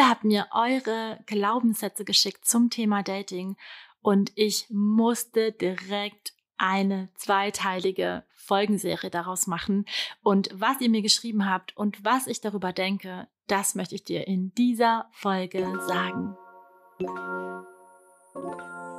Ihr habt mir eure Glaubenssätze geschickt zum Thema Dating und ich musste direkt eine zweiteilige Folgenserie daraus machen. Und was ihr mir geschrieben habt und was ich darüber denke, das möchte ich dir in dieser Folge sagen.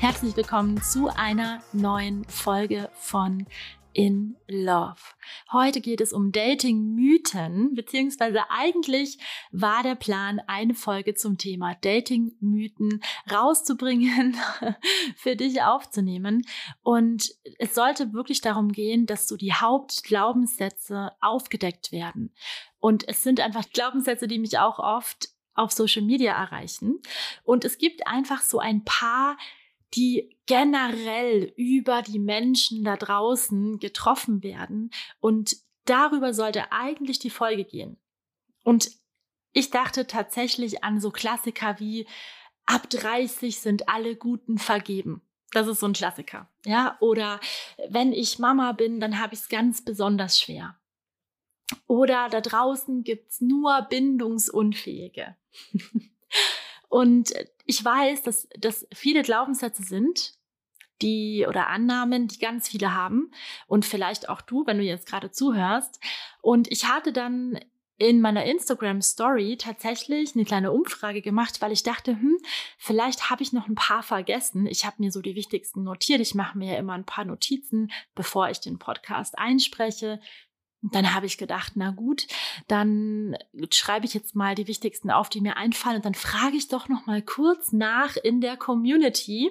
Herzlich willkommen zu einer neuen Folge von In Love. Heute geht es um Dating-Mythen, beziehungsweise eigentlich war der Plan, eine Folge zum Thema Dating-Mythen rauszubringen, für dich aufzunehmen. Und es sollte wirklich darum gehen, dass so die Hauptglaubenssätze aufgedeckt werden. Und es sind einfach Glaubenssätze, die mich auch oft auf Social Media erreichen. Und es gibt einfach so ein paar die generell über die Menschen da draußen getroffen werden. Und darüber sollte eigentlich die Folge gehen. Und ich dachte tatsächlich an so Klassiker wie ab 30 sind alle Guten vergeben. Das ist so ein Klassiker. Ja, oder wenn ich Mama bin, dann habe ich es ganz besonders schwer. Oder da draußen gibt's nur Bindungsunfähige. Und ich weiß, dass das viele Glaubenssätze sind, die oder Annahmen, die ganz viele haben und vielleicht auch du, wenn du jetzt gerade zuhörst. Und ich hatte dann in meiner Instagram Story tatsächlich eine kleine Umfrage gemacht, weil ich dachte, hm, vielleicht habe ich noch ein paar vergessen. Ich habe mir so die wichtigsten notiert. Ich mache mir ja immer ein paar Notizen, bevor ich den Podcast einspreche. Und dann habe ich gedacht, na gut, dann schreibe ich jetzt mal die wichtigsten auf, die mir einfallen und dann frage ich doch noch mal kurz nach in der Community.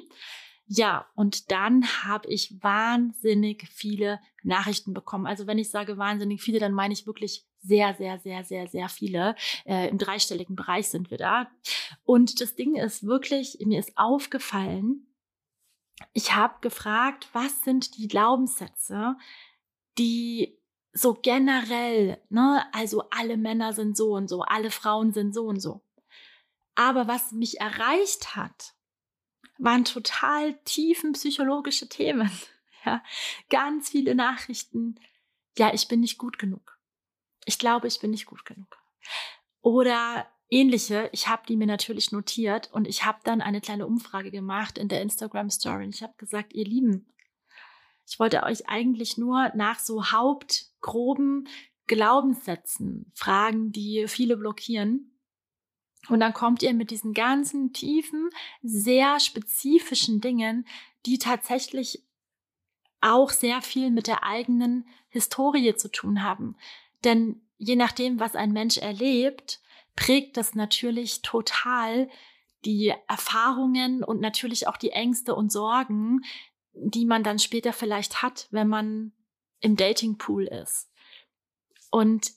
Ja, und dann habe ich wahnsinnig viele Nachrichten bekommen. Also wenn ich sage wahnsinnig viele, dann meine ich wirklich sehr, sehr, sehr, sehr, sehr viele. Äh, Im dreistelligen Bereich sind wir da. Und das Ding ist wirklich, mir ist aufgefallen, ich habe gefragt, was sind die Glaubenssätze, die so generell, ne, also alle Männer sind so und so, alle Frauen sind so und so. Aber was mich erreicht hat, waren total tiefen psychologische Themen. Ja, ganz viele Nachrichten. Ja, ich bin nicht gut genug. Ich glaube, ich bin nicht gut genug. Oder ähnliche. Ich habe die mir natürlich notiert und ich habe dann eine kleine Umfrage gemacht in der Instagram Story. Ich habe gesagt, ihr Lieben, ich wollte euch eigentlich nur nach so hauptgroben Glaubenssätzen fragen, die viele blockieren. Und dann kommt ihr mit diesen ganzen tiefen, sehr spezifischen Dingen, die tatsächlich auch sehr viel mit der eigenen Historie zu tun haben. Denn je nachdem, was ein Mensch erlebt, prägt das natürlich total die Erfahrungen und natürlich auch die Ängste und Sorgen, die man dann später vielleicht hat, wenn man im Datingpool ist. Und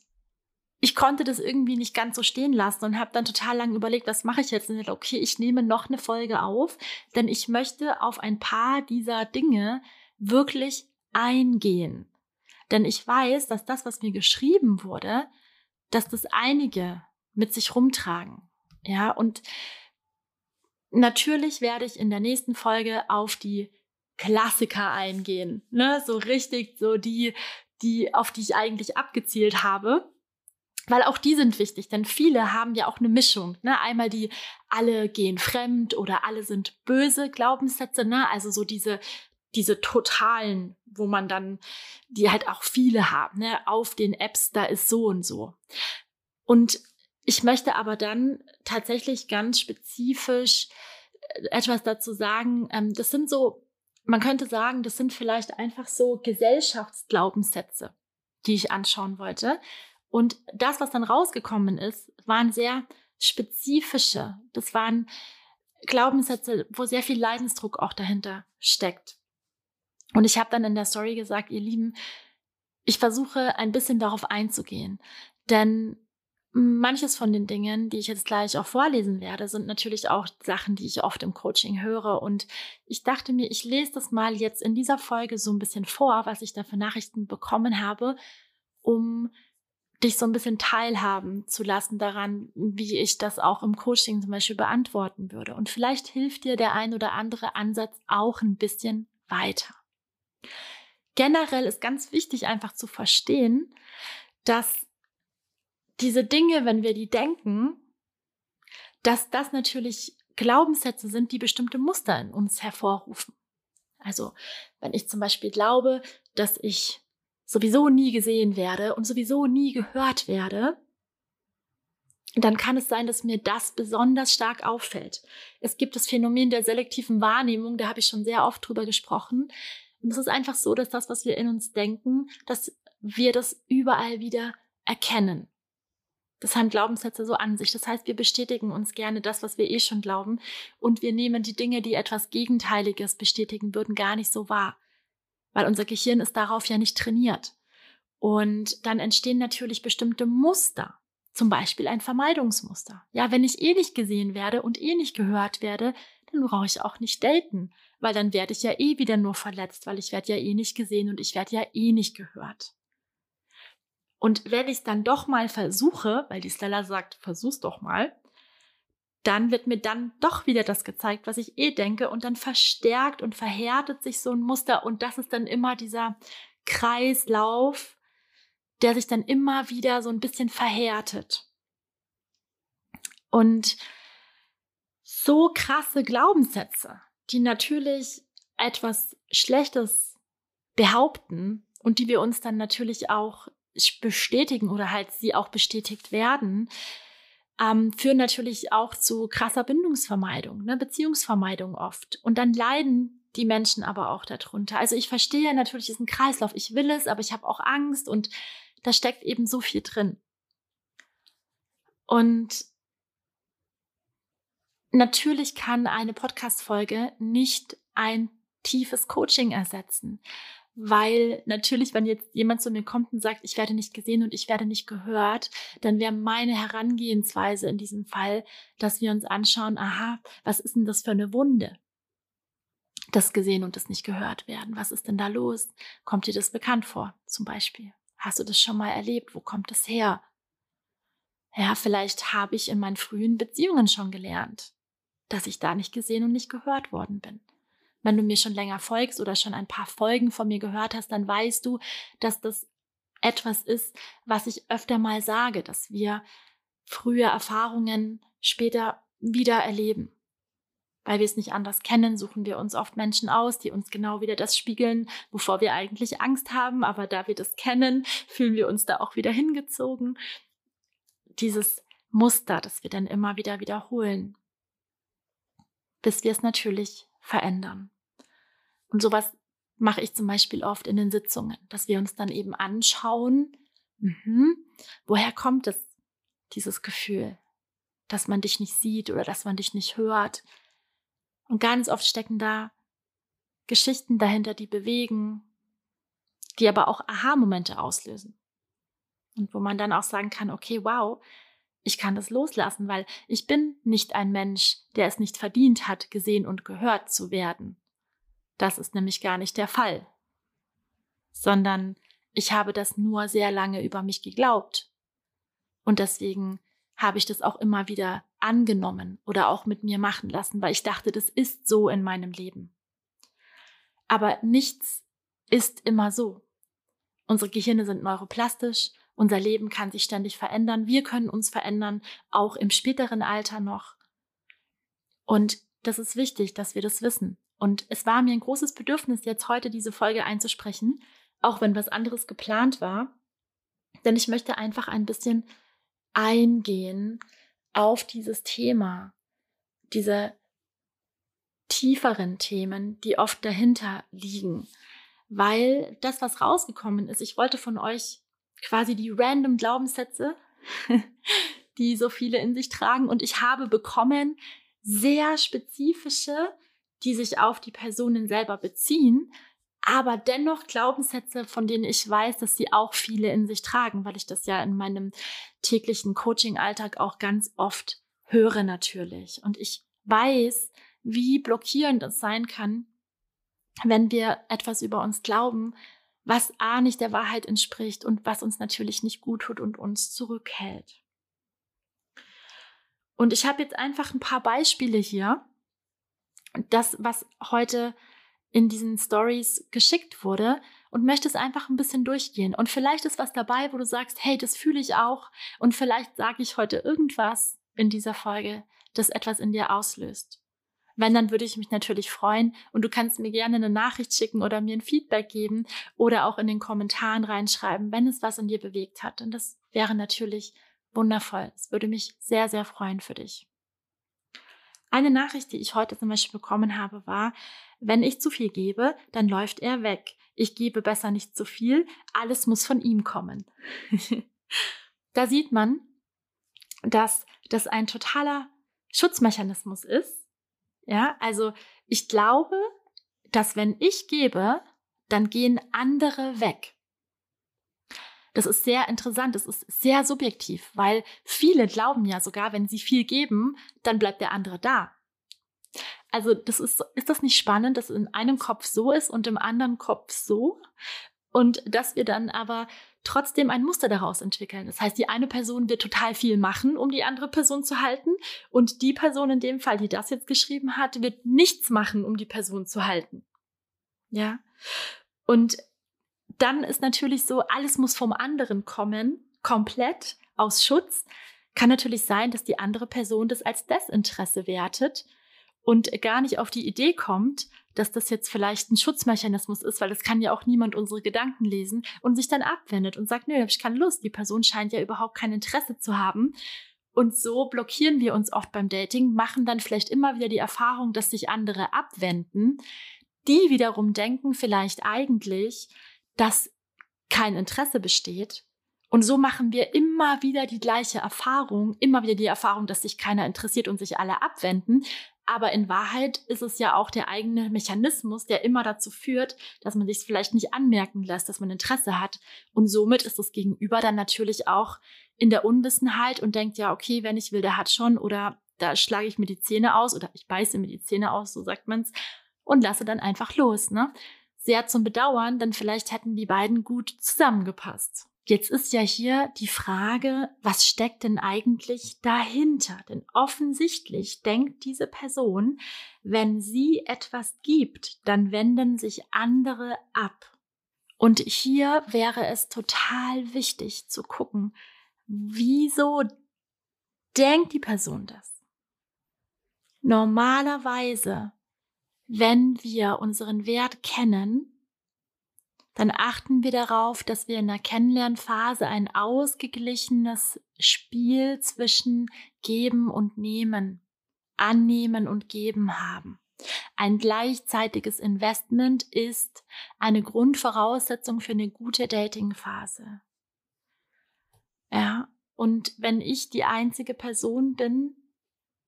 ich konnte das irgendwie nicht ganz so stehen lassen und habe dann total lange überlegt, was mache ich jetzt? Und okay, ich nehme noch eine Folge auf, denn ich möchte auf ein paar dieser Dinge wirklich eingehen. Denn ich weiß, dass das, was mir geschrieben wurde, dass das einige mit sich rumtragen. Ja, und natürlich werde ich in der nächsten Folge auf die Klassiker eingehen. Ne? So richtig, so die, die, auf die ich eigentlich abgezielt habe. Weil auch die sind wichtig, denn viele haben ja auch eine Mischung. Ne? Einmal die alle gehen fremd oder alle sind böse Glaubenssätze, ne? Also so diese, diese totalen, wo man dann, die halt auch viele haben, ne? Auf den Apps, da ist so und so. Und ich möchte aber dann tatsächlich ganz spezifisch äh, etwas dazu sagen. Ähm, das sind so man könnte sagen, das sind vielleicht einfach so Gesellschaftsglaubenssätze, die ich anschauen wollte. Und das, was dann rausgekommen ist, waren sehr spezifische. Das waren Glaubenssätze, wo sehr viel Leidensdruck auch dahinter steckt. Und ich habe dann in der Story gesagt, ihr Lieben, ich versuche ein bisschen darauf einzugehen. Denn manches von den Dingen, die ich jetzt gleich auch vorlesen werde, sind natürlich auch Sachen, die ich oft im Coaching höre. Und ich dachte mir, ich lese das mal jetzt in dieser Folge so ein bisschen vor, was ich da für Nachrichten bekommen habe, um dich so ein bisschen teilhaben zu lassen daran, wie ich das auch im Coaching zum Beispiel beantworten würde. Und vielleicht hilft dir der ein oder andere Ansatz auch ein bisschen weiter. Generell ist ganz wichtig einfach zu verstehen, dass diese Dinge, wenn wir die denken, dass das natürlich Glaubenssätze sind, die bestimmte Muster in uns hervorrufen. Also, wenn ich zum Beispiel glaube, dass ich sowieso nie gesehen werde und sowieso nie gehört werde, dann kann es sein, dass mir das besonders stark auffällt. Es gibt das Phänomen der selektiven Wahrnehmung, da habe ich schon sehr oft drüber gesprochen. Und es ist einfach so, dass das, was wir in uns denken, dass wir das überall wieder erkennen. Das haben Glaubenssätze so an sich. Das heißt, wir bestätigen uns gerne das, was wir eh schon glauben, und wir nehmen die Dinge, die etwas Gegenteiliges bestätigen würden, gar nicht so wahr weil unser Gehirn ist darauf ja nicht trainiert. Und dann entstehen natürlich bestimmte Muster, zum Beispiel ein Vermeidungsmuster. Ja, wenn ich eh nicht gesehen werde und eh nicht gehört werde, dann brauche ich auch nicht daten, weil dann werde ich ja eh wieder nur verletzt, weil ich werde ja eh nicht gesehen und ich werde ja eh nicht gehört. Und wenn ich es dann doch mal versuche, weil die Stella sagt, versuch's doch mal, dann wird mir dann doch wieder das gezeigt, was ich eh denke und dann verstärkt und verhärtet sich so ein Muster und das ist dann immer dieser Kreislauf, der sich dann immer wieder so ein bisschen verhärtet. Und so krasse Glaubenssätze, die natürlich etwas Schlechtes behaupten und die wir uns dann natürlich auch bestätigen oder halt sie auch bestätigt werden, ähm, führen natürlich auch zu krasser Bindungsvermeidung, ne, Beziehungsvermeidung oft. Und dann leiden die Menschen aber auch darunter. Also ich verstehe natürlich diesen Kreislauf. Ich will es, aber ich habe auch Angst und da steckt eben so viel drin. Und natürlich kann eine Podcast-Folge nicht ein tiefes Coaching ersetzen weil natürlich, wenn jetzt jemand zu mir kommt und sagt, ich werde nicht gesehen und ich werde nicht gehört, dann wäre meine Herangehensweise in diesem Fall, dass wir uns anschauen, aha, was ist denn das für eine Wunde? Das gesehen und das nicht gehört werden. Was ist denn da los? Kommt dir das bekannt vor, zum Beispiel? Hast du das schon mal erlebt? Wo kommt das her? Ja, vielleicht habe ich in meinen frühen Beziehungen schon gelernt, dass ich da nicht gesehen und nicht gehört worden bin. Wenn du mir schon länger folgst oder schon ein paar Folgen von mir gehört hast, dann weißt du, dass das etwas ist, was ich öfter mal sage, dass wir frühe Erfahrungen später wieder erleben. Weil wir es nicht anders kennen, suchen wir uns oft Menschen aus, die uns genau wieder das spiegeln, wovor wir eigentlich Angst haben. Aber da wir das kennen, fühlen wir uns da auch wieder hingezogen. Dieses Muster, das wir dann immer wieder wiederholen, bis wir es natürlich verändern. Und sowas mache ich zum Beispiel oft in den Sitzungen, dass wir uns dann eben anschauen, mh, woher kommt es, dieses Gefühl, dass man dich nicht sieht oder dass man dich nicht hört. Und ganz oft stecken da Geschichten dahinter, die bewegen, die aber auch Aha-Momente auslösen. Und wo man dann auch sagen kann, okay, wow, ich kann das loslassen, weil ich bin nicht ein Mensch, der es nicht verdient hat, gesehen und gehört zu werden. Das ist nämlich gar nicht der Fall, sondern ich habe das nur sehr lange über mich geglaubt. Und deswegen habe ich das auch immer wieder angenommen oder auch mit mir machen lassen, weil ich dachte, das ist so in meinem Leben. Aber nichts ist immer so. Unsere Gehirne sind neuroplastisch, unser Leben kann sich ständig verändern, wir können uns verändern, auch im späteren Alter noch. Und das ist wichtig, dass wir das wissen. Und es war mir ein großes Bedürfnis, jetzt heute diese Folge einzusprechen, auch wenn was anderes geplant war. Denn ich möchte einfach ein bisschen eingehen auf dieses Thema, diese tieferen Themen, die oft dahinter liegen. Weil das, was rausgekommen ist, ich wollte von euch quasi die random Glaubenssätze, die so viele in sich tragen, und ich habe bekommen sehr spezifische die sich auf die Personen selber beziehen, aber dennoch Glaubenssätze, von denen ich weiß, dass sie auch viele in sich tragen, weil ich das ja in meinem täglichen Coaching-Alltag auch ganz oft höre natürlich. Und ich weiß, wie blockierend es sein kann, wenn wir etwas über uns glauben, was A nicht der Wahrheit entspricht und was uns natürlich nicht gut tut und uns zurückhält. Und ich habe jetzt einfach ein paar Beispiele hier. Das, was heute in diesen Stories geschickt wurde und möchte es einfach ein bisschen durchgehen. Und vielleicht ist was dabei, wo du sagst, hey, das fühle ich auch. Und vielleicht sage ich heute irgendwas in dieser Folge, das etwas in dir auslöst. Wenn, dann würde ich mich natürlich freuen und du kannst mir gerne eine Nachricht schicken oder mir ein Feedback geben oder auch in den Kommentaren reinschreiben, wenn es was in dir bewegt hat. Und das wäre natürlich wundervoll. Es würde mich sehr, sehr freuen für dich. Eine Nachricht, die ich heute zum Beispiel bekommen habe, war, wenn ich zu viel gebe, dann läuft er weg. Ich gebe besser nicht zu viel, alles muss von ihm kommen. da sieht man, dass das ein totaler Schutzmechanismus ist. Ja, also ich glaube, dass wenn ich gebe, dann gehen andere weg. Das ist sehr interessant, das ist sehr subjektiv, weil viele glauben ja sogar, wenn sie viel geben, dann bleibt der andere da. Also, das ist, ist das nicht spannend, dass in einem Kopf so ist und im anderen Kopf so? Und dass wir dann aber trotzdem ein Muster daraus entwickeln. Das heißt, die eine Person wird total viel machen, um die andere Person zu halten. Und die Person in dem Fall, die das jetzt geschrieben hat, wird nichts machen, um die Person zu halten. Ja. Und dann ist natürlich so, alles muss vom anderen kommen, komplett aus Schutz. Kann natürlich sein, dass die andere Person das als Desinteresse wertet und gar nicht auf die Idee kommt, dass das jetzt vielleicht ein Schutzmechanismus ist, weil es kann ja auch niemand unsere Gedanken lesen und sich dann abwendet und sagt, nö, hab ich keine Lust. Die Person scheint ja überhaupt kein Interesse zu haben. Und so blockieren wir uns oft beim Dating, machen dann vielleicht immer wieder die Erfahrung, dass sich andere abwenden, die wiederum denken vielleicht eigentlich, dass kein Interesse besteht. Und so machen wir immer wieder die gleiche Erfahrung, immer wieder die Erfahrung, dass sich keiner interessiert und sich alle abwenden, aber in Wahrheit ist es ja auch der eigene Mechanismus, der immer dazu führt, dass man sich vielleicht nicht anmerken lässt, dass man Interesse hat. Und somit ist das Gegenüber dann natürlich auch in der Unwissenheit und denkt, ja, okay, wenn ich will, der hat schon oder da schlage ich mir die Zähne aus oder ich beiße mir die Zähne aus, so sagt man's, und lasse dann einfach los, ne? Sehr zum Bedauern, denn vielleicht hätten die beiden gut zusammengepasst. Jetzt ist ja hier die Frage, was steckt denn eigentlich dahinter? Denn offensichtlich denkt diese Person, wenn sie etwas gibt, dann wenden sich andere ab. Und hier wäre es total wichtig zu gucken, wieso denkt die Person das? Normalerweise, wenn wir unseren Wert kennen, dann achten wir darauf, dass wir in der Kennenlernphase ein ausgeglichenes Spiel zwischen Geben und Nehmen, Annehmen und Geben haben. Ein gleichzeitiges Investment ist eine Grundvoraussetzung für eine gute Datingphase. Ja, und wenn ich die einzige Person bin,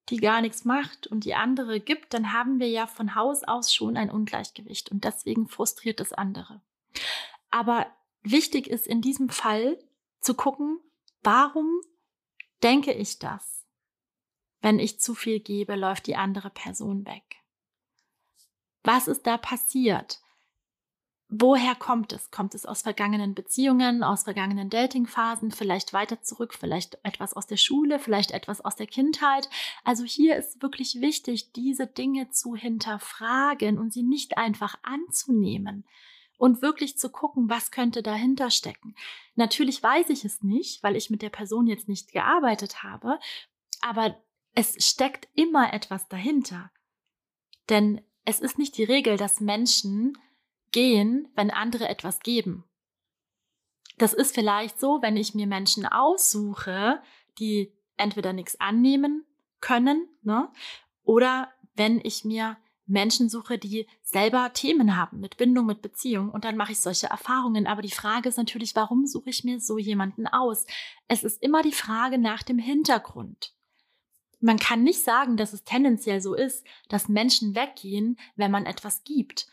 die gar nichts macht und die andere gibt, dann haben wir ja von Haus aus schon ein Ungleichgewicht und deswegen frustriert das andere. Aber wichtig ist in diesem Fall zu gucken, warum denke ich das? Wenn ich zu viel gebe, läuft die andere Person weg. Was ist da passiert? Woher kommt es? Kommt es aus vergangenen Beziehungen, aus vergangenen Datingphasen, vielleicht weiter zurück, vielleicht etwas aus der Schule, vielleicht etwas aus der Kindheit? Also hier ist wirklich wichtig, diese Dinge zu hinterfragen und sie nicht einfach anzunehmen und wirklich zu gucken, was könnte dahinter stecken. Natürlich weiß ich es nicht, weil ich mit der Person jetzt nicht gearbeitet habe, aber es steckt immer etwas dahinter. Denn es ist nicht die Regel, dass Menschen gehen, wenn andere etwas geben. Das ist vielleicht so, wenn ich mir Menschen aussuche, die entweder nichts annehmen können, ne? oder wenn ich mir Menschen suche, die selber Themen haben mit Bindung, mit Beziehung und dann mache ich solche Erfahrungen. Aber die Frage ist natürlich, warum suche ich mir so jemanden aus? Es ist immer die Frage nach dem Hintergrund. Man kann nicht sagen, dass es tendenziell so ist, dass Menschen weggehen, wenn man etwas gibt.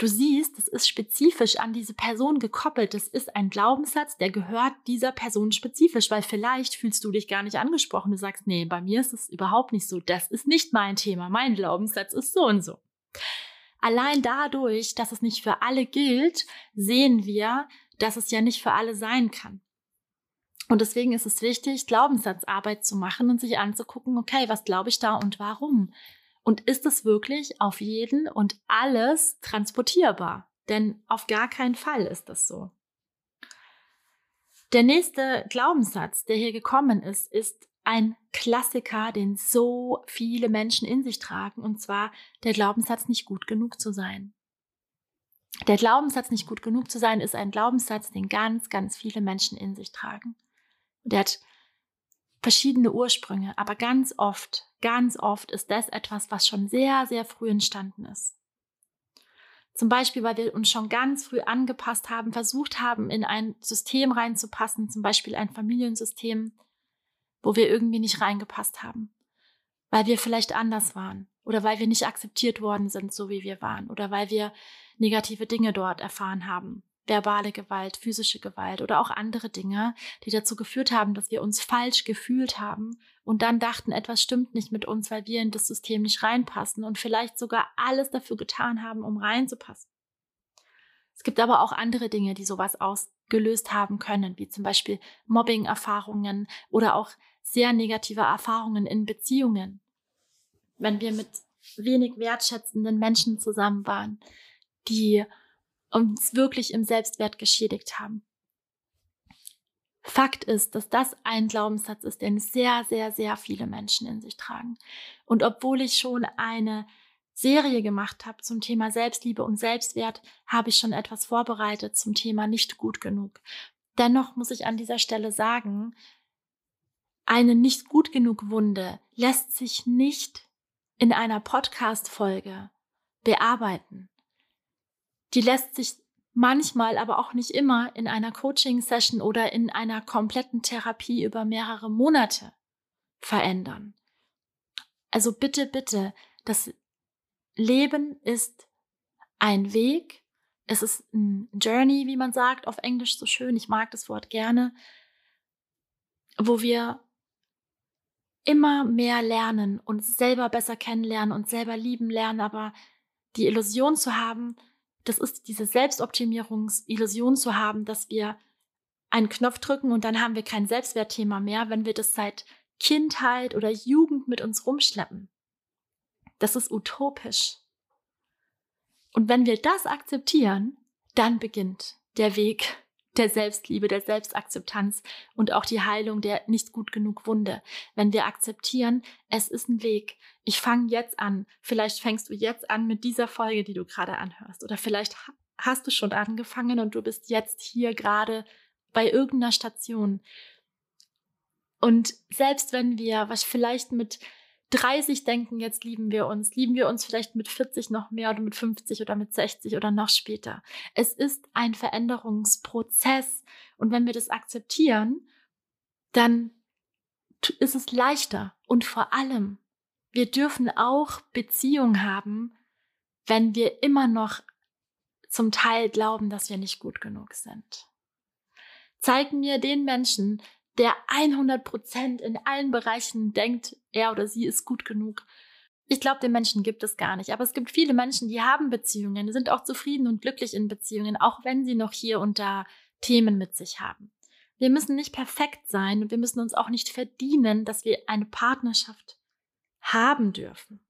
Du siehst, es ist spezifisch an diese Person gekoppelt. Das ist ein Glaubenssatz, der gehört dieser Person spezifisch, weil vielleicht fühlst du dich gar nicht angesprochen. Du sagst, nee, bei mir ist es überhaupt nicht so. Das ist nicht mein Thema. Mein Glaubenssatz ist so und so. Allein dadurch, dass es nicht für alle gilt, sehen wir, dass es ja nicht für alle sein kann. Und deswegen ist es wichtig, Glaubenssatzarbeit zu machen und sich anzugucken, okay, was glaube ich da und warum? Und ist es wirklich auf jeden und alles transportierbar? Denn auf gar keinen Fall ist das so. Der nächste Glaubenssatz, der hier gekommen ist, ist ein Klassiker, den so viele Menschen in sich tragen, und zwar der Glaubenssatz, nicht gut genug zu sein. Der Glaubenssatz, nicht gut genug zu sein, ist ein Glaubenssatz, den ganz, ganz viele Menschen in sich tragen. Der hat verschiedene Ursprünge, aber ganz oft, ganz oft ist das etwas, was schon sehr, sehr früh entstanden ist. Zum Beispiel, weil wir uns schon ganz früh angepasst haben, versucht haben, in ein System reinzupassen, zum Beispiel ein Familiensystem, wo wir irgendwie nicht reingepasst haben. Weil wir vielleicht anders waren oder weil wir nicht akzeptiert worden sind, so wie wir waren oder weil wir negative Dinge dort erfahren haben verbale Gewalt, physische Gewalt oder auch andere Dinge, die dazu geführt haben, dass wir uns falsch gefühlt haben und dann dachten, etwas stimmt nicht mit uns, weil wir in das System nicht reinpassen und vielleicht sogar alles dafür getan haben, um reinzupassen. Es gibt aber auch andere Dinge, die sowas ausgelöst haben können, wie zum Beispiel Mobbing-Erfahrungen oder auch sehr negative Erfahrungen in Beziehungen. Wenn wir mit wenig wertschätzenden Menschen zusammen waren, die uns wirklich im Selbstwert geschädigt haben. Fakt ist, dass das ein Glaubenssatz ist, den sehr, sehr, sehr viele Menschen in sich tragen. Und obwohl ich schon eine Serie gemacht habe zum Thema Selbstliebe und Selbstwert, habe ich schon etwas vorbereitet zum Thema nicht gut genug. Dennoch muss ich an dieser Stelle sagen, eine nicht gut genug Wunde lässt sich nicht in einer Podcast-Folge bearbeiten. Die lässt sich manchmal, aber auch nicht immer in einer Coaching-Session oder in einer kompletten Therapie über mehrere Monate verändern. Also bitte, bitte, das Leben ist ein Weg. Es ist ein Journey, wie man sagt, auf Englisch so schön. Ich mag das Wort gerne, wo wir immer mehr lernen, uns selber besser kennenlernen, uns selber lieben lernen, aber die Illusion zu haben, das ist diese Selbstoptimierungsillusion zu haben, dass wir einen Knopf drücken und dann haben wir kein Selbstwertthema mehr, wenn wir das seit Kindheit oder Jugend mit uns rumschleppen. Das ist utopisch. Und wenn wir das akzeptieren, dann beginnt der Weg der Selbstliebe, der Selbstakzeptanz und auch die Heilung der nicht gut genug Wunde. Wenn wir akzeptieren, es ist ein Weg. Ich fange jetzt an. Vielleicht fängst du jetzt an mit dieser Folge, die du gerade anhörst. Oder vielleicht hast du schon angefangen und du bist jetzt hier gerade bei irgendeiner Station. Und selbst wenn wir, was vielleicht mit 30 denken, jetzt lieben wir uns, lieben wir uns vielleicht mit 40 noch mehr oder mit 50 oder mit 60 oder noch später. Es ist ein Veränderungsprozess und wenn wir das akzeptieren, dann ist es leichter und vor allem, wir dürfen auch Beziehungen haben, wenn wir immer noch zum Teil glauben, dass wir nicht gut genug sind. Zeig mir den Menschen, der 100 Prozent in allen Bereichen denkt, er oder sie ist gut genug. Ich glaube, den Menschen gibt es gar nicht. Aber es gibt viele Menschen, die haben Beziehungen, sind auch zufrieden und glücklich in Beziehungen, auch wenn sie noch hier und da Themen mit sich haben. Wir müssen nicht perfekt sein und wir müssen uns auch nicht verdienen, dass wir eine Partnerschaft haben dürfen.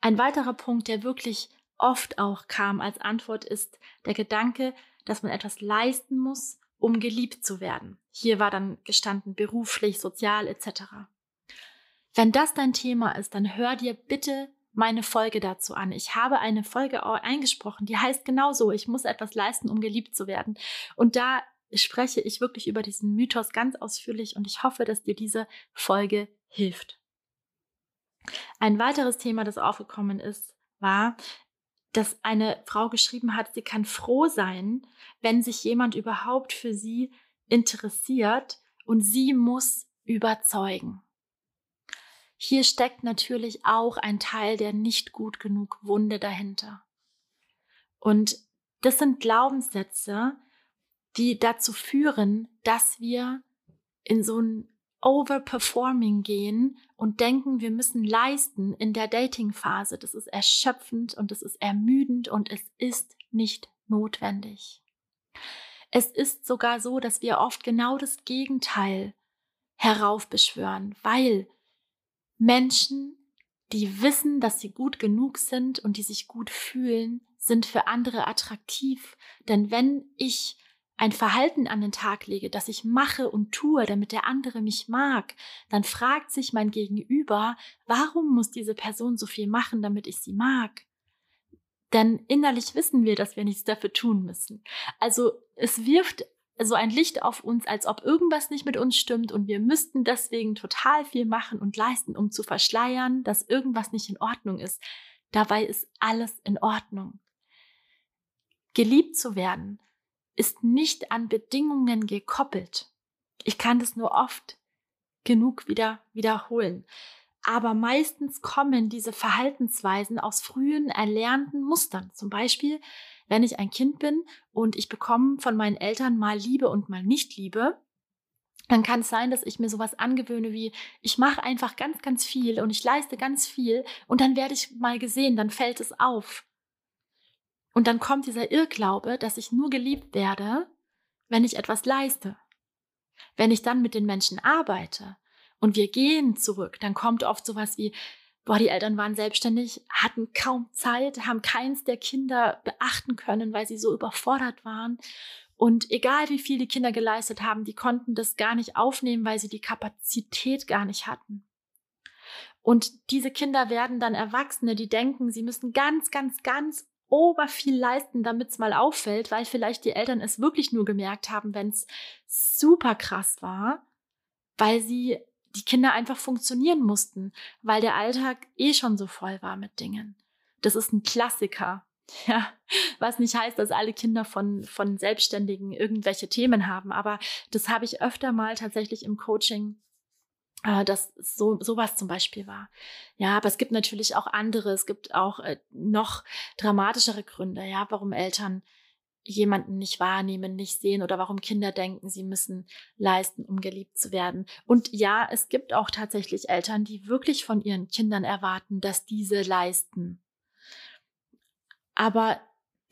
Ein weiterer Punkt, der wirklich oft auch kam als Antwort, ist der Gedanke, dass man etwas leisten muss, um geliebt zu werden. Hier war dann gestanden beruflich, sozial etc. Wenn das dein Thema ist, dann hör dir bitte meine Folge dazu an. Ich habe eine Folge eingesprochen, die heißt genauso, ich muss etwas leisten, um geliebt zu werden. Und da spreche ich wirklich über diesen Mythos ganz ausführlich und ich hoffe, dass dir diese Folge hilft. Ein weiteres Thema, das aufgekommen ist, war, dass eine Frau geschrieben hat, sie kann froh sein, wenn sich jemand überhaupt für sie interessiert und sie muss überzeugen. hier steckt natürlich auch ein Teil der nicht gut genug Wunde dahinter. Und das sind Glaubenssätze, die dazu führen, dass wir in so ein Overperforming gehen und denken, wir müssen leisten in der Dating-Phase. Das ist erschöpfend und es ist ermüdend und es ist nicht notwendig. Es ist sogar so, dass wir oft genau das Gegenteil heraufbeschwören, weil Menschen, die wissen, dass sie gut genug sind und die sich gut fühlen, sind für andere attraktiv. Denn wenn ich ein Verhalten an den Tag lege, das ich mache und tue, damit der andere mich mag, dann fragt sich mein Gegenüber, warum muss diese Person so viel machen, damit ich sie mag? Denn innerlich wissen wir, dass wir nichts dafür tun müssen. Also es wirft so ein Licht auf uns, als ob irgendwas nicht mit uns stimmt und wir müssten deswegen total viel machen und leisten, um zu verschleiern, dass irgendwas nicht in Ordnung ist. Dabei ist alles in Ordnung. Geliebt zu werden ist nicht an Bedingungen gekoppelt. Ich kann das nur oft genug wieder wiederholen. Aber meistens kommen diese Verhaltensweisen aus frühen erlernten Mustern. Zum Beispiel, wenn ich ein Kind bin und ich bekomme von meinen Eltern mal Liebe und mal nicht Liebe, dann kann es sein, dass ich mir sowas angewöhne wie, ich mache einfach ganz, ganz viel und ich leiste ganz viel und dann werde ich mal gesehen, dann fällt es auf. Und dann kommt dieser Irrglaube, dass ich nur geliebt werde, wenn ich etwas leiste. Wenn ich dann mit den Menschen arbeite und wir gehen zurück, dann kommt oft sowas wie, boah, die Eltern waren selbstständig, hatten kaum Zeit, haben keins der Kinder beachten können, weil sie so überfordert waren. Und egal wie viel die Kinder geleistet haben, die konnten das gar nicht aufnehmen, weil sie die Kapazität gar nicht hatten. Und diese Kinder werden dann Erwachsene, die denken, sie müssen ganz, ganz, ganz ober viel leisten, damit es mal auffällt, weil vielleicht die Eltern es wirklich nur gemerkt haben, wenn es super krass war, weil sie die Kinder einfach funktionieren mussten, weil der Alltag eh schon so voll war mit Dingen. Das ist ein Klassiker. Ja, was nicht heißt, dass alle Kinder von, von Selbstständigen irgendwelche Themen haben, aber das habe ich öfter mal tatsächlich im Coaching äh, dass so sowas zum Beispiel war. Ja, aber es gibt natürlich auch andere, es gibt auch äh, noch dramatischere Gründe, ja, warum Eltern jemanden nicht wahrnehmen, nicht sehen oder warum Kinder denken, sie müssen leisten, um geliebt zu werden. Und ja, es gibt auch tatsächlich Eltern, die wirklich von ihren Kindern erwarten, dass diese leisten. Aber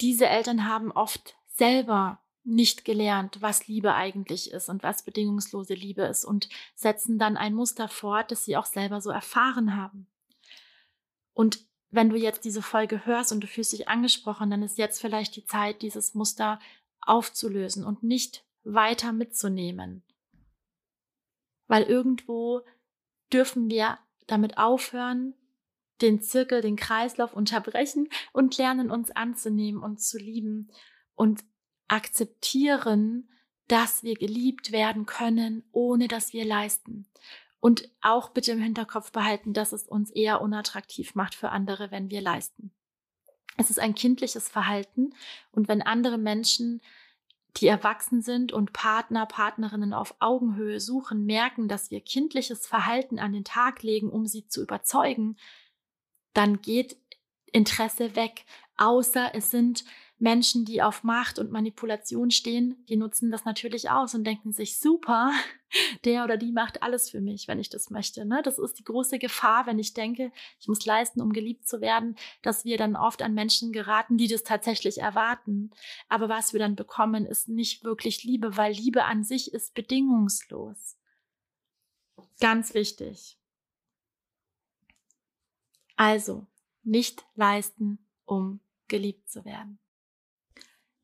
diese Eltern haben oft selber nicht gelernt, was Liebe eigentlich ist und was bedingungslose Liebe ist und setzen dann ein Muster fort, das sie auch selber so erfahren haben. Und wenn du jetzt diese Folge hörst und du fühlst dich angesprochen, dann ist jetzt vielleicht die Zeit, dieses Muster aufzulösen und nicht weiter mitzunehmen. Weil irgendwo dürfen wir damit aufhören, den Zirkel, den Kreislauf unterbrechen und lernen uns anzunehmen und zu lieben und akzeptieren, dass wir geliebt werden können, ohne dass wir leisten. Und auch bitte im Hinterkopf behalten, dass es uns eher unattraktiv macht für andere, wenn wir leisten. Es ist ein kindliches Verhalten und wenn andere Menschen, die erwachsen sind und Partner, Partnerinnen auf Augenhöhe suchen, merken, dass wir kindliches Verhalten an den Tag legen, um sie zu überzeugen, dann geht Interesse weg, außer es sind Menschen, die auf Macht und Manipulation stehen, die nutzen das natürlich aus und denken sich, super, der oder die macht alles für mich, wenn ich das möchte. Ne? Das ist die große Gefahr, wenn ich denke, ich muss leisten, um geliebt zu werden, dass wir dann oft an Menschen geraten, die das tatsächlich erwarten. Aber was wir dann bekommen, ist nicht wirklich Liebe, weil Liebe an sich ist bedingungslos. Ganz wichtig. Also, nicht leisten, um geliebt zu werden.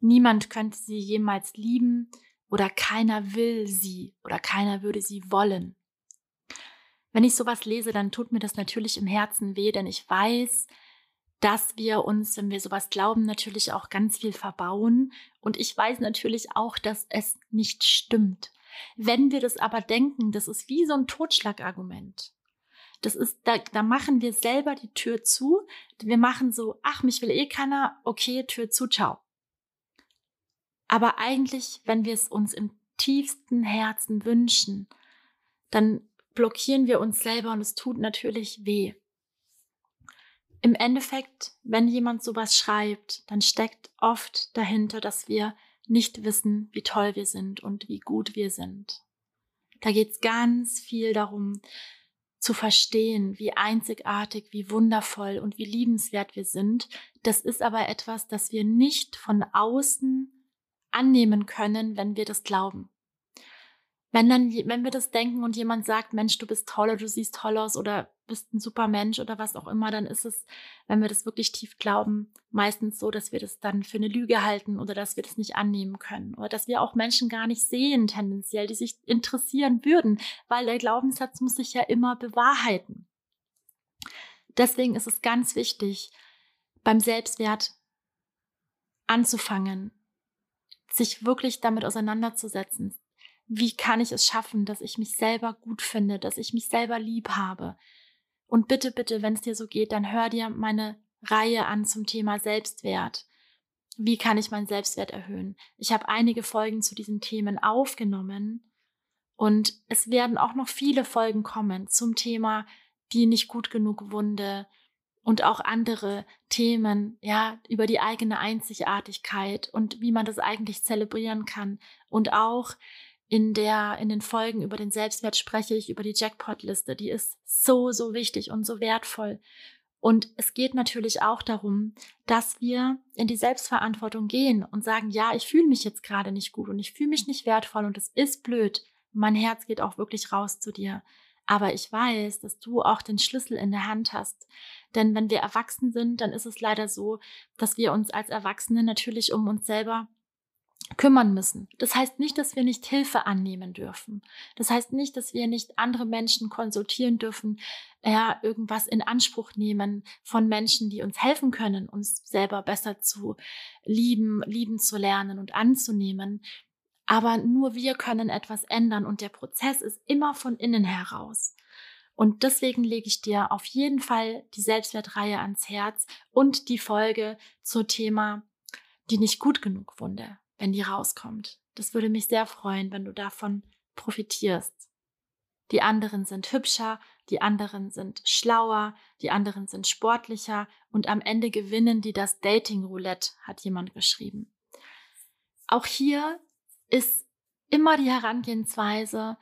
Niemand könnte sie jemals lieben oder keiner will sie oder keiner würde sie wollen. Wenn ich sowas lese, dann tut mir das natürlich im Herzen weh, denn ich weiß, dass wir uns, wenn wir sowas glauben, natürlich auch ganz viel verbauen. Und ich weiß natürlich auch, dass es nicht stimmt. Wenn wir das aber denken, das ist wie so ein Totschlagargument. Das ist, da, da machen wir selber die Tür zu. Wir machen so, ach, mich will eh keiner, okay, Tür zu, ciao. Aber eigentlich, wenn wir es uns im tiefsten Herzen wünschen, dann blockieren wir uns selber und es tut natürlich weh. Im Endeffekt, wenn jemand sowas schreibt, dann steckt oft dahinter, dass wir nicht wissen, wie toll wir sind und wie gut wir sind. Da geht es ganz viel darum, zu verstehen, wie einzigartig, wie wundervoll und wie liebenswert wir sind. Das ist aber etwas, das wir nicht von außen annehmen können, wenn wir das glauben. Wenn dann, wenn wir das denken und jemand sagt, Mensch, du bist toll oder du siehst toll aus oder bist ein super Mensch oder was auch immer, dann ist es, wenn wir das wirklich tief glauben, meistens so, dass wir das dann für eine Lüge halten oder dass wir das nicht annehmen können oder dass wir auch Menschen gar nicht sehen tendenziell, die sich interessieren würden, weil der Glaubenssatz muss sich ja immer bewahrheiten. Deswegen ist es ganz wichtig, beim Selbstwert anzufangen, sich wirklich damit auseinanderzusetzen, wie kann ich es schaffen, dass ich mich selber gut finde, dass ich mich selber lieb habe. Und bitte, bitte, wenn es dir so geht, dann hör dir meine Reihe an zum Thema Selbstwert. Wie kann ich meinen Selbstwert erhöhen? Ich habe einige Folgen zu diesen Themen aufgenommen und es werden auch noch viele Folgen kommen zum Thema die nicht gut genug Wunde und auch andere Themen, ja, über die eigene Einzigartigkeit und wie man das eigentlich zelebrieren kann und auch in der, in den Folgen über den Selbstwert spreche ich über die Jackpot-Liste. Die ist so, so wichtig und so wertvoll. Und es geht natürlich auch darum, dass wir in die Selbstverantwortung gehen und sagen, ja, ich fühle mich jetzt gerade nicht gut und ich fühle mich nicht wertvoll und es ist blöd. Mein Herz geht auch wirklich raus zu dir. Aber ich weiß, dass du auch den Schlüssel in der Hand hast. Denn wenn wir erwachsen sind, dann ist es leider so, dass wir uns als Erwachsene natürlich um uns selber kümmern müssen. Das heißt nicht, dass wir nicht Hilfe annehmen dürfen. Das heißt nicht, dass wir nicht andere Menschen konsultieren dürfen, ja, irgendwas in Anspruch nehmen von Menschen, die uns helfen können, uns selber besser zu lieben, lieben zu lernen und anzunehmen. Aber nur wir können etwas ändern und der Prozess ist immer von innen heraus. Und deswegen lege ich dir auf jeden Fall die Selbstwertreihe ans Herz und die Folge zur Thema die nicht gut genug Wunde wenn die rauskommt. Das würde mich sehr freuen, wenn du davon profitierst. Die anderen sind hübscher, die anderen sind schlauer, die anderen sind sportlicher und am Ende gewinnen die das Dating Roulette, hat jemand geschrieben. Auch hier ist immer die Herangehensweise,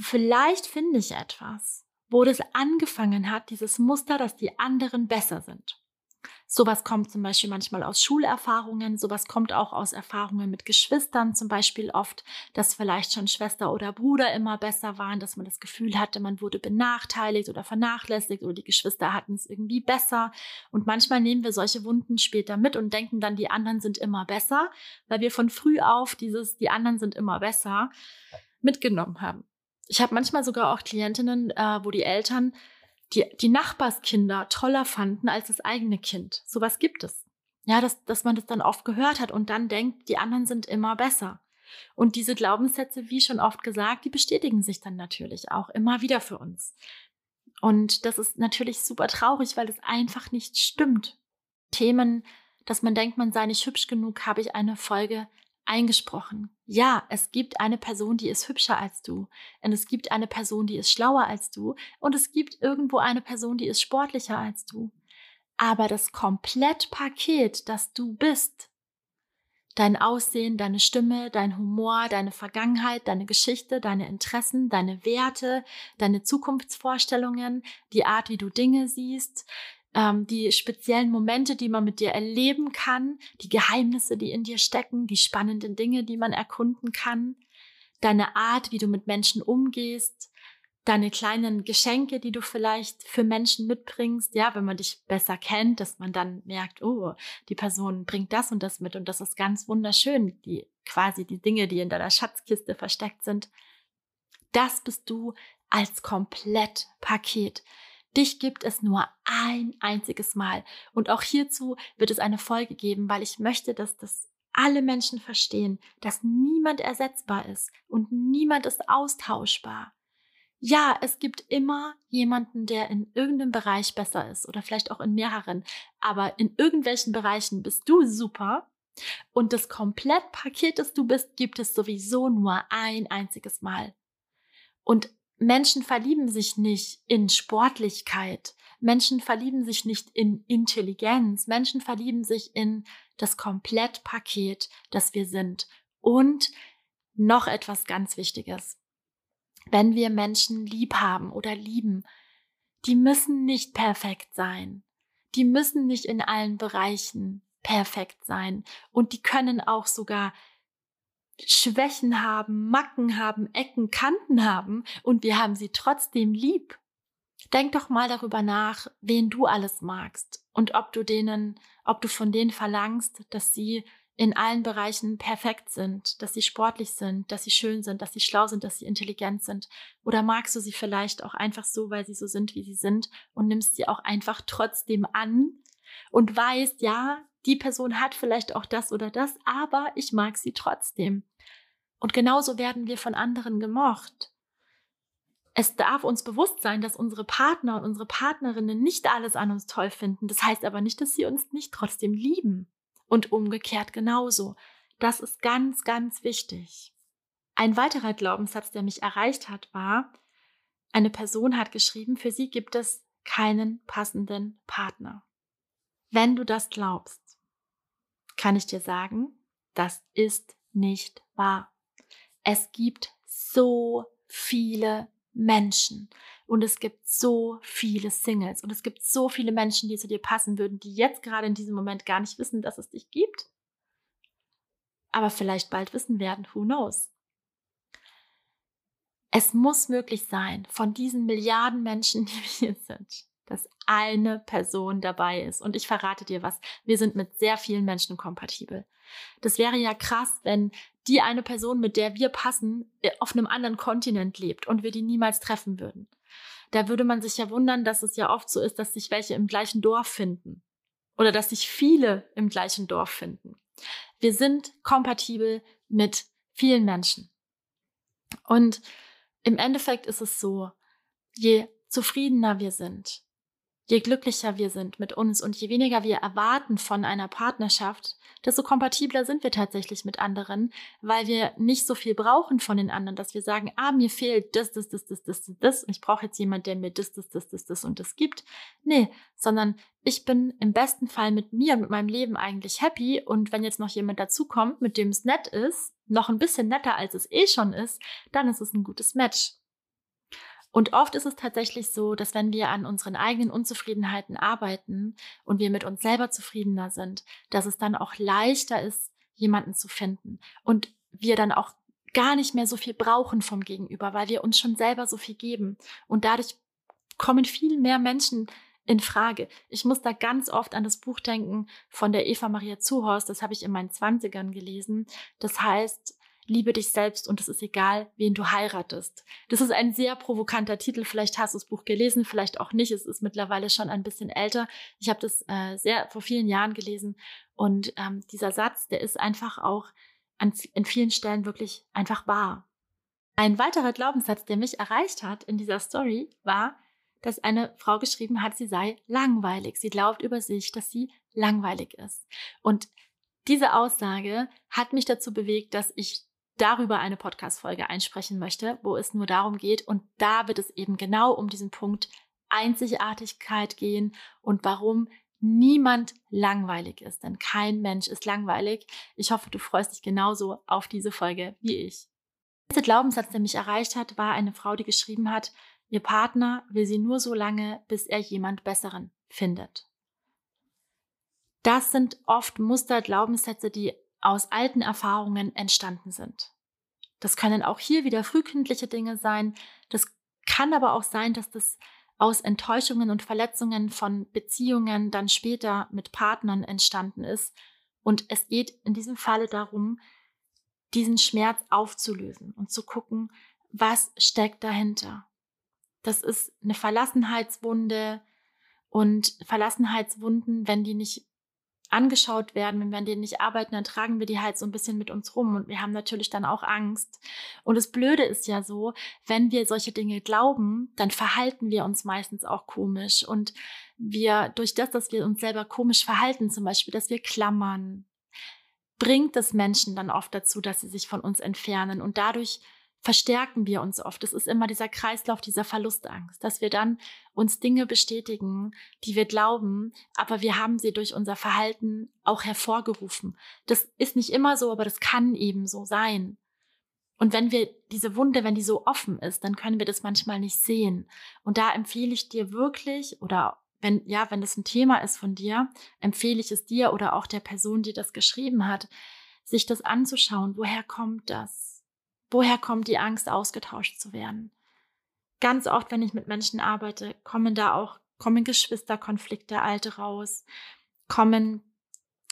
vielleicht finde ich etwas, wo das angefangen hat, dieses Muster, dass die anderen besser sind. Sowas kommt zum Beispiel manchmal aus Schulerfahrungen, sowas kommt auch aus Erfahrungen mit Geschwistern, zum Beispiel oft, dass vielleicht schon Schwester oder Bruder immer besser waren, dass man das Gefühl hatte, man wurde benachteiligt oder vernachlässigt oder die Geschwister hatten es irgendwie besser. Und manchmal nehmen wir solche Wunden später mit und denken dann, die anderen sind immer besser, weil wir von früh auf dieses, die anderen sind immer besser, mitgenommen haben. Ich habe manchmal sogar auch Klientinnen, äh, wo die Eltern die, die Nachbarskinder toller fanden als das eigene Kind. Sowas gibt es. Ja, dass, dass man das dann oft gehört hat und dann denkt, die anderen sind immer besser. Und diese Glaubenssätze, wie schon oft gesagt, die bestätigen sich dann natürlich auch immer wieder für uns. Und das ist natürlich super traurig, weil es einfach nicht stimmt. Themen, dass man denkt, man sei nicht hübsch genug, habe ich eine Folge eingesprochen. Ja, es gibt eine Person, die ist hübscher als du. Und es gibt eine Person, die ist schlauer als du. Und es gibt irgendwo eine Person, die ist sportlicher als du. Aber das Komplettpaket, das du bist, dein Aussehen, deine Stimme, dein Humor, deine Vergangenheit, deine Geschichte, deine Interessen, deine Werte, deine Zukunftsvorstellungen, die Art, wie du Dinge siehst, ähm, die speziellen Momente, die man mit dir erleben kann, die Geheimnisse, die in dir stecken, die spannenden Dinge, die man erkunden kann, deine Art, wie du mit Menschen umgehst, deine kleinen Geschenke, die du vielleicht für Menschen mitbringst, ja, wenn man dich besser kennt, dass man dann merkt, oh, die Person bringt das und das mit und das ist ganz wunderschön, die quasi die Dinge, die in deiner Schatzkiste versteckt sind. Das bist du als Komplettpaket. Dich gibt es nur ein einziges Mal. Und auch hierzu wird es eine Folge geben, weil ich möchte, dass das alle Menschen verstehen, dass niemand ersetzbar ist und niemand ist austauschbar. Ja, es gibt immer jemanden, der in irgendeinem Bereich besser ist oder vielleicht auch in mehreren, aber in irgendwelchen Bereichen bist du super und das Komplettpaket, das du bist, gibt es sowieso nur ein einziges Mal. Und Menschen verlieben sich nicht in Sportlichkeit. Menschen verlieben sich nicht in Intelligenz. Menschen verlieben sich in das Komplettpaket, das wir sind. Und noch etwas ganz Wichtiges. Wenn wir Menschen lieb haben oder lieben, die müssen nicht perfekt sein. Die müssen nicht in allen Bereichen perfekt sein. Und die können auch sogar Schwächen haben, Macken haben, Ecken, Kanten haben und wir haben sie trotzdem lieb. Denk doch mal darüber nach, wen du alles magst und ob du denen, ob du von denen verlangst, dass sie in allen Bereichen perfekt sind, dass sie sportlich sind, dass sie schön sind, dass sie schlau sind, dass sie intelligent sind. Oder magst du sie vielleicht auch einfach so, weil sie so sind, wie sie sind und nimmst sie auch einfach trotzdem an und weißt, ja, die Person hat vielleicht auch das oder das, aber ich mag sie trotzdem. Und genauso werden wir von anderen gemocht. Es darf uns bewusst sein, dass unsere Partner und unsere Partnerinnen nicht alles an uns toll finden. Das heißt aber nicht, dass sie uns nicht trotzdem lieben. Und umgekehrt genauso. Das ist ganz, ganz wichtig. Ein weiterer Glaubenssatz, der mich erreicht hat, war, eine Person hat geschrieben, für sie gibt es keinen passenden Partner. Wenn du das glaubst, kann ich dir sagen, das ist nicht wahr. Es gibt so viele Menschen und es gibt so viele Singles und es gibt so viele Menschen, die zu dir passen würden, die jetzt gerade in diesem Moment gar nicht wissen, dass es dich gibt, aber vielleicht bald wissen werden, who knows. Es muss möglich sein, von diesen Milliarden Menschen, die wir hier sind, dass eine Person dabei ist. Und ich verrate dir was, wir sind mit sehr vielen Menschen kompatibel. Das wäre ja krass, wenn die eine Person, mit der wir passen, äh, auf einem anderen Kontinent lebt und wir die niemals treffen würden. Da würde man sich ja wundern, dass es ja oft so ist, dass sich welche im gleichen Dorf finden oder dass sich viele im gleichen Dorf finden. Wir sind kompatibel mit vielen Menschen. Und im Endeffekt ist es so, je zufriedener wir sind, Je glücklicher wir sind mit uns und je weniger wir erwarten von einer Partnerschaft, desto kompatibler sind wir tatsächlich mit anderen, weil wir nicht so viel brauchen von den anderen, dass wir sagen, ah, mir fehlt das, das, das, das, das, das, und ich brauche jetzt jemand, der mir das, das, das, das, das und das gibt. Nee, sondern ich bin im besten Fall mit mir und mit meinem Leben eigentlich happy und wenn jetzt noch jemand dazukommt, mit dem es nett ist, noch ein bisschen netter als es eh schon ist, dann ist es ein gutes Match. Und oft ist es tatsächlich so, dass wenn wir an unseren eigenen Unzufriedenheiten arbeiten und wir mit uns selber zufriedener sind, dass es dann auch leichter ist, jemanden zu finden. Und wir dann auch gar nicht mehr so viel brauchen vom Gegenüber, weil wir uns schon selber so viel geben. Und dadurch kommen viel mehr Menschen in Frage. Ich muss da ganz oft an das Buch denken von der Eva Maria Zuhorst. Das habe ich in meinen Zwanzigern gelesen. Das heißt, liebe dich selbst und es ist egal, wen du heiratest. Das ist ein sehr provokanter Titel. Vielleicht hast du das Buch gelesen, vielleicht auch nicht. Es ist mittlerweile schon ein bisschen älter. Ich habe das äh, sehr vor vielen Jahren gelesen und ähm, dieser Satz, der ist einfach auch an, in vielen Stellen wirklich einfach wahr. Ein weiterer Glaubenssatz, der mich erreicht hat in dieser Story, war, dass eine Frau geschrieben hat, sie sei langweilig. Sie glaubt über sich, dass sie langweilig ist. Und diese Aussage hat mich dazu bewegt, dass ich darüber eine Podcast-Folge einsprechen möchte, wo es nur darum geht. Und da wird es eben genau um diesen Punkt Einzigartigkeit gehen und warum niemand langweilig ist. Denn kein Mensch ist langweilig. Ich hoffe, du freust dich genauso auf diese Folge wie ich. Der Glaubenssatz, der mich erreicht hat, war eine Frau, die geschrieben hat, ihr Partner will sie nur so lange, bis er jemand Besseren findet. Das sind oft Muster, Glaubenssätze, die aus alten Erfahrungen entstanden sind. Das können auch hier wieder frühkindliche Dinge sein. Das kann aber auch sein, dass das aus Enttäuschungen und Verletzungen von Beziehungen dann später mit Partnern entstanden ist. Und es geht in diesem Falle darum, diesen Schmerz aufzulösen und zu gucken, was steckt dahinter. Das ist eine Verlassenheitswunde und Verlassenheitswunden, wenn die nicht angeschaut werden, wenn wir an denen nicht arbeiten, dann tragen wir die halt so ein bisschen mit uns rum. Und wir haben natürlich dann auch Angst. Und das Blöde ist ja so, wenn wir solche Dinge glauben, dann verhalten wir uns meistens auch komisch. Und wir durch das, dass wir uns selber komisch verhalten, zum Beispiel, dass wir klammern, bringt es Menschen dann oft dazu, dass sie sich von uns entfernen. Und dadurch verstärken wir uns oft. Es ist immer dieser Kreislauf dieser Verlustangst, dass wir dann uns Dinge bestätigen, die wir glauben, aber wir haben sie durch unser Verhalten auch hervorgerufen. Das ist nicht immer so, aber das kann eben so sein. Und wenn wir diese Wunde, wenn die so offen ist, dann können wir das manchmal nicht sehen. Und da empfehle ich dir wirklich oder wenn, ja, wenn das ein Thema ist von dir, empfehle ich es dir oder auch der Person, die das geschrieben hat, sich das anzuschauen. Woher kommt das? Woher kommt die Angst, ausgetauscht zu werden? Ganz oft, wenn ich mit Menschen arbeite, kommen da auch, kommen Geschwisterkonflikte, alte raus, kommen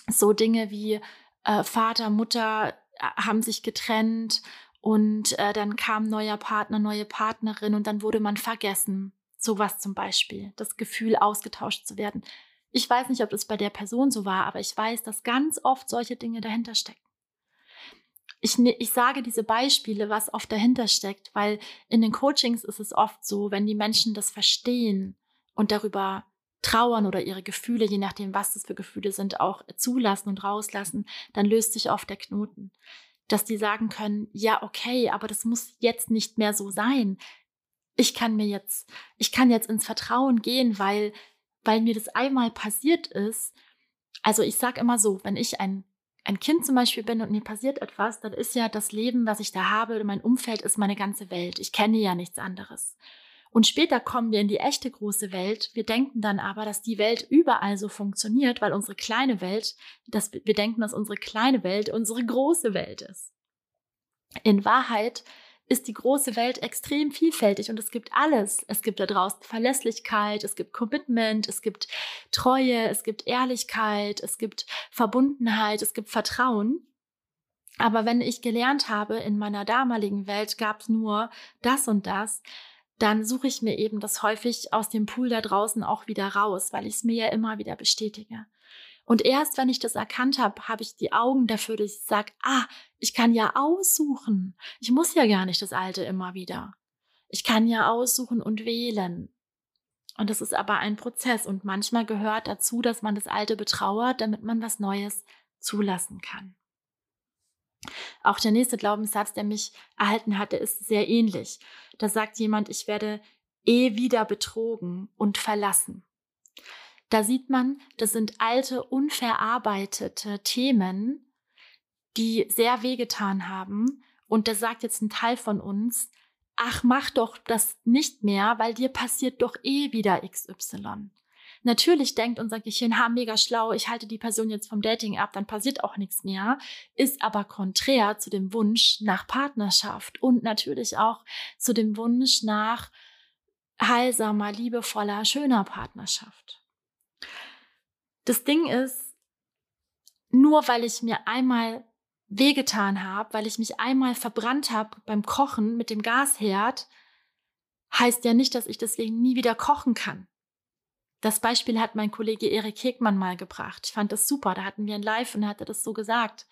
so Dinge wie äh, Vater, Mutter äh, haben sich getrennt und äh, dann kam neuer Partner, neue Partnerin und dann wurde man vergessen. Sowas zum Beispiel. Das Gefühl, ausgetauscht zu werden. Ich weiß nicht, ob das bei der Person so war, aber ich weiß, dass ganz oft solche Dinge dahinter stecken ich, ne, ich sage diese Beispiele, was oft dahinter steckt, weil in den Coachings ist es oft so, wenn die Menschen das verstehen und darüber trauern oder ihre Gefühle, je nachdem, was das für Gefühle sind, auch zulassen und rauslassen, dann löst sich oft der Knoten. Dass die sagen können, ja, okay, aber das muss jetzt nicht mehr so sein. Ich kann mir jetzt, ich kann jetzt ins Vertrauen gehen, weil, weil mir das einmal passiert ist. Also ich sage immer so, wenn ich ein ein Kind zum Beispiel bin und mir passiert etwas, dann ist ja das Leben, was ich da habe, mein Umfeld ist meine ganze Welt. Ich kenne ja nichts anderes. Und später kommen wir in die echte große Welt. Wir denken dann aber, dass die Welt überall so funktioniert, weil unsere kleine Welt, dass wir denken, dass unsere kleine Welt unsere große Welt ist. In Wahrheit ist die große Welt extrem vielfältig und es gibt alles. Es gibt da draußen Verlässlichkeit, es gibt Commitment, es gibt Treue, es gibt Ehrlichkeit, es gibt Verbundenheit, es gibt Vertrauen. Aber wenn ich gelernt habe, in meiner damaligen Welt gab es nur das und das, dann suche ich mir eben das häufig aus dem Pool da draußen auch wieder raus, weil ich es mir ja immer wieder bestätige. Und erst wenn ich das erkannt habe, habe ich die Augen dafür, dass ich sage, ah, ich kann ja aussuchen. Ich muss ja gar nicht das Alte immer wieder. Ich kann ja aussuchen und wählen. Und das ist aber ein Prozess und manchmal gehört dazu, dass man das Alte betrauert, damit man was Neues zulassen kann. Auch der nächste Glaubenssatz, der mich erhalten hatte, ist sehr ähnlich. Da sagt jemand, ich werde eh wieder betrogen und verlassen. Da sieht man, das sind alte, unverarbeitete Themen, die sehr wehgetan haben. Und da sagt jetzt ein Teil von uns, ach, mach doch das nicht mehr, weil dir passiert doch eh wieder XY. Natürlich denkt unser Gehirn, ha, mega schlau, ich halte die Person jetzt vom Dating ab, dann passiert auch nichts mehr, ist aber konträr zu dem Wunsch nach Partnerschaft und natürlich auch zu dem Wunsch nach heilsamer, liebevoller, schöner Partnerschaft. Das Ding ist, nur weil ich mir einmal wehgetan habe, weil ich mich einmal verbrannt habe beim Kochen mit dem Gasherd, heißt ja nicht, dass ich deswegen nie wieder kochen kann. Das Beispiel hat mein Kollege Erik Hegmann mal gebracht. Ich fand das super. Da hatten wir ein Live und er hatte das so gesagt.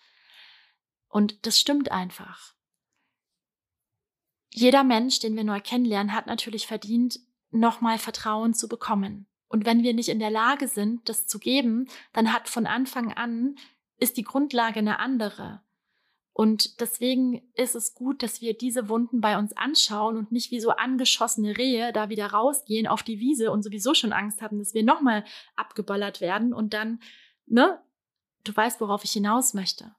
Und das stimmt einfach. Jeder Mensch, den wir neu kennenlernen, hat natürlich verdient, nochmal Vertrauen zu bekommen. Und wenn wir nicht in der Lage sind, das zu geben, dann hat von Anfang an ist die Grundlage eine andere. Und deswegen ist es gut, dass wir diese Wunden bei uns anschauen und nicht wie so angeschossene Rehe da wieder rausgehen auf die Wiese und sowieso schon Angst haben, dass wir nochmal abgeballert werden und dann, ne, du weißt, worauf ich hinaus möchte.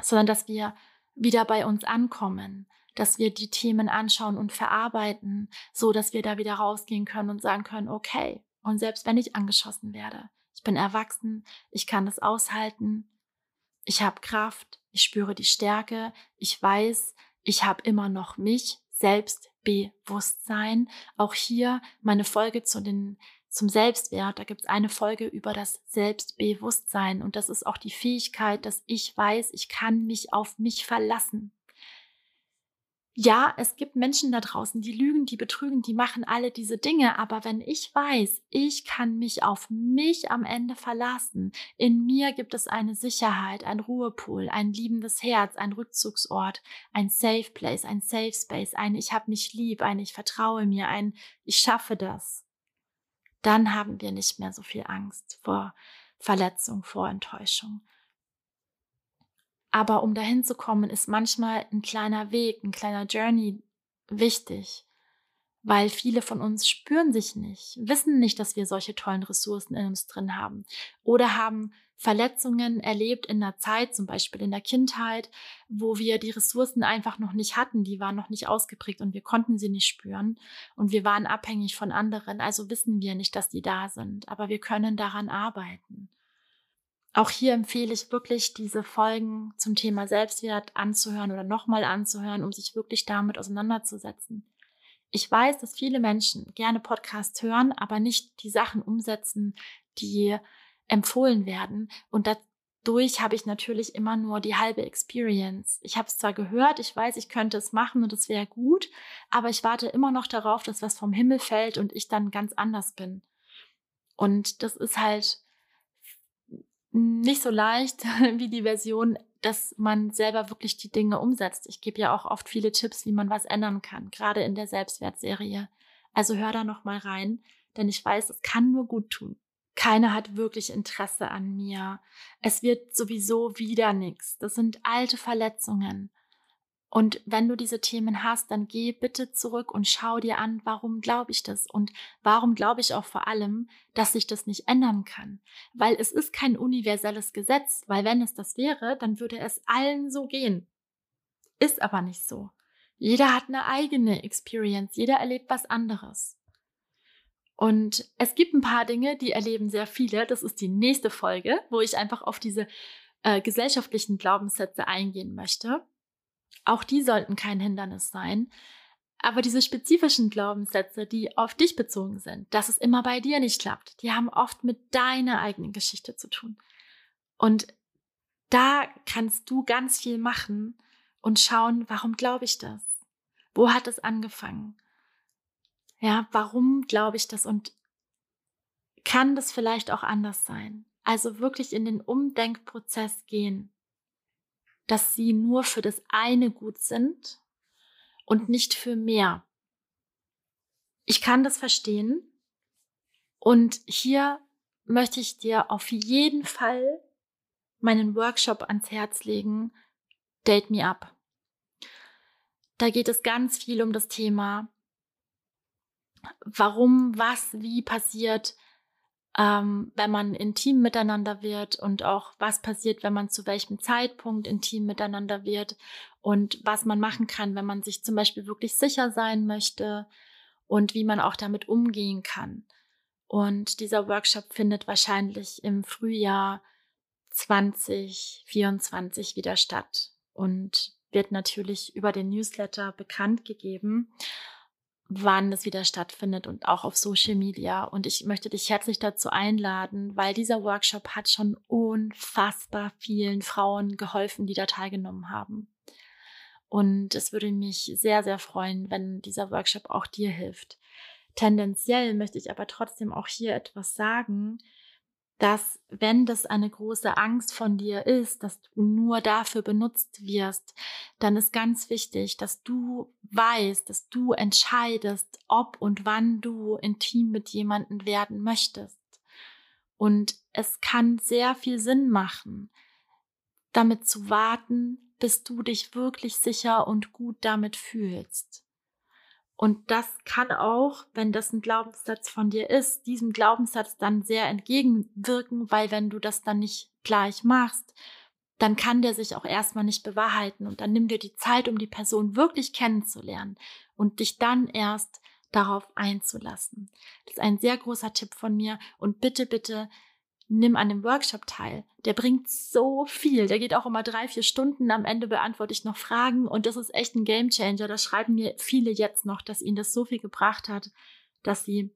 Sondern dass wir wieder bei uns ankommen, dass wir die Themen anschauen und verarbeiten, so dass wir da wieder rausgehen können und sagen können, okay, und selbst wenn ich angeschossen werde, ich bin erwachsen, ich kann das aushalten, ich habe Kraft, ich spüre die Stärke, ich weiß, ich habe immer noch mich, Selbstbewusstsein. Auch hier meine Folge zu den, zum Selbstwert. Da gibt es eine Folge über das Selbstbewusstsein. Und das ist auch die Fähigkeit, dass ich weiß, ich kann mich auf mich verlassen ja, es gibt Menschen da draußen, die lügen, die betrügen, die machen alle diese Dinge. Aber wenn ich weiß, ich kann mich auf mich am Ende verlassen, in mir gibt es eine Sicherheit, ein Ruhepool, ein liebendes Herz, ein Rückzugsort, ein Safe Place, ein Safe Space, ein Ich habe mich lieb, ein Ich vertraue mir, ein Ich schaffe das, dann haben wir nicht mehr so viel Angst vor Verletzung, vor Enttäuschung. Aber um dahin zu kommen, ist manchmal ein kleiner Weg, ein kleiner Journey wichtig weil viele von uns spüren sich nicht, wissen nicht, dass wir solche tollen Ressourcen in uns drin haben oder haben Verletzungen erlebt in der Zeit, zum Beispiel in der Kindheit, wo wir die Ressourcen einfach noch nicht hatten, die waren noch nicht ausgeprägt und wir konnten sie nicht spüren und wir waren abhängig von anderen, also wissen wir nicht, dass die da sind, aber wir können daran arbeiten. Auch hier empfehle ich wirklich, diese Folgen zum Thema Selbstwert anzuhören oder nochmal anzuhören, um sich wirklich damit auseinanderzusetzen. Ich weiß, dass viele Menschen gerne Podcasts hören, aber nicht die Sachen umsetzen, die empfohlen werden. Und dadurch habe ich natürlich immer nur die halbe Experience. Ich habe es zwar gehört, ich weiß, ich könnte es machen und es wäre gut, aber ich warte immer noch darauf, dass was vom Himmel fällt und ich dann ganz anders bin. Und das ist halt nicht so leicht wie die Version dass man selber wirklich die Dinge umsetzt. Ich gebe ja auch oft viele Tipps, wie man was ändern kann, gerade in der Selbstwertserie. Also hör da noch mal rein, denn ich weiß, es kann nur gut tun. Keiner hat wirklich Interesse an mir. Es wird sowieso wieder nichts. Das sind alte Verletzungen. Und wenn du diese Themen hast, dann geh bitte zurück und schau dir an, warum glaube ich das und warum glaube ich auch vor allem, dass sich das nicht ändern kann. Weil es ist kein universelles Gesetz, weil wenn es das wäre, dann würde es allen so gehen. Ist aber nicht so. Jeder hat eine eigene Experience, jeder erlebt was anderes. Und es gibt ein paar Dinge, die erleben sehr viele. Das ist die nächste Folge, wo ich einfach auf diese äh, gesellschaftlichen Glaubenssätze eingehen möchte. Auch die sollten kein Hindernis sein. Aber diese spezifischen Glaubenssätze, die auf dich bezogen sind, dass es immer bei dir nicht klappt, die haben oft mit deiner eigenen Geschichte zu tun. Und da kannst du ganz viel machen und schauen, warum glaube ich das? Wo hat es angefangen? Ja, warum glaube ich das und kann das vielleicht auch anders sein? Also wirklich in den Umdenkprozess gehen dass sie nur für das eine gut sind und nicht für mehr. Ich kann das verstehen. Und hier möchte ich dir auf jeden Fall meinen Workshop ans Herz legen, Date Me Up. Da geht es ganz viel um das Thema, warum, was, wie passiert, ähm, wenn man intim miteinander wird und auch was passiert, wenn man zu welchem Zeitpunkt intim miteinander wird und was man machen kann, wenn man sich zum Beispiel wirklich sicher sein möchte und wie man auch damit umgehen kann. Und dieser Workshop findet wahrscheinlich im Frühjahr 2024 wieder statt und wird natürlich über den Newsletter bekannt gegeben wann es wieder stattfindet und auch auf Social Media. Und ich möchte dich herzlich dazu einladen, weil dieser Workshop hat schon unfassbar vielen Frauen geholfen, die da teilgenommen haben. Und es würde mich sehr, sehr freuen, wenn dieser Workshop auch dir hilft. Tendenziell möchte ich aber trotzdem auch hier etwas sagen, dass wenn das eine große Angst von dir ist, dass du nur dafür benutzt wirst, dann ist ganz wichtig, dass du weißt, dass du entscheidest, ob und wann du intim mit jemandem werden möchtest. Und es kann sehr viel Sinn machen, damit zu warten, bis du dich wirklich sicher und gut damit fühlst. Und das kann auch, wenn das ein Glaubenssatz von dir ist, diesem Glaubenssatz dann sehr entgegenwirken, weil wenn du das dann nicht gleich machst, dann kann der sich auch erstmal nicht bewahrheiten und dann nimm dir die Zeit, um die Person wirklich kennenzulernen und dich dann erst darauf einzulassen. Das ist ein sehr großer Tipp von mir und bitte, bitte nimm an dem Workshop teil. Der bringt so viel. Der geht auch immer drei, vier Stunden. Am Ende beantworte ich noch Fragen und das ist echt ein Game Changer. Da schreiben mir viele jetzt noch, dass ihnen das so viel gebracht hat, dass sie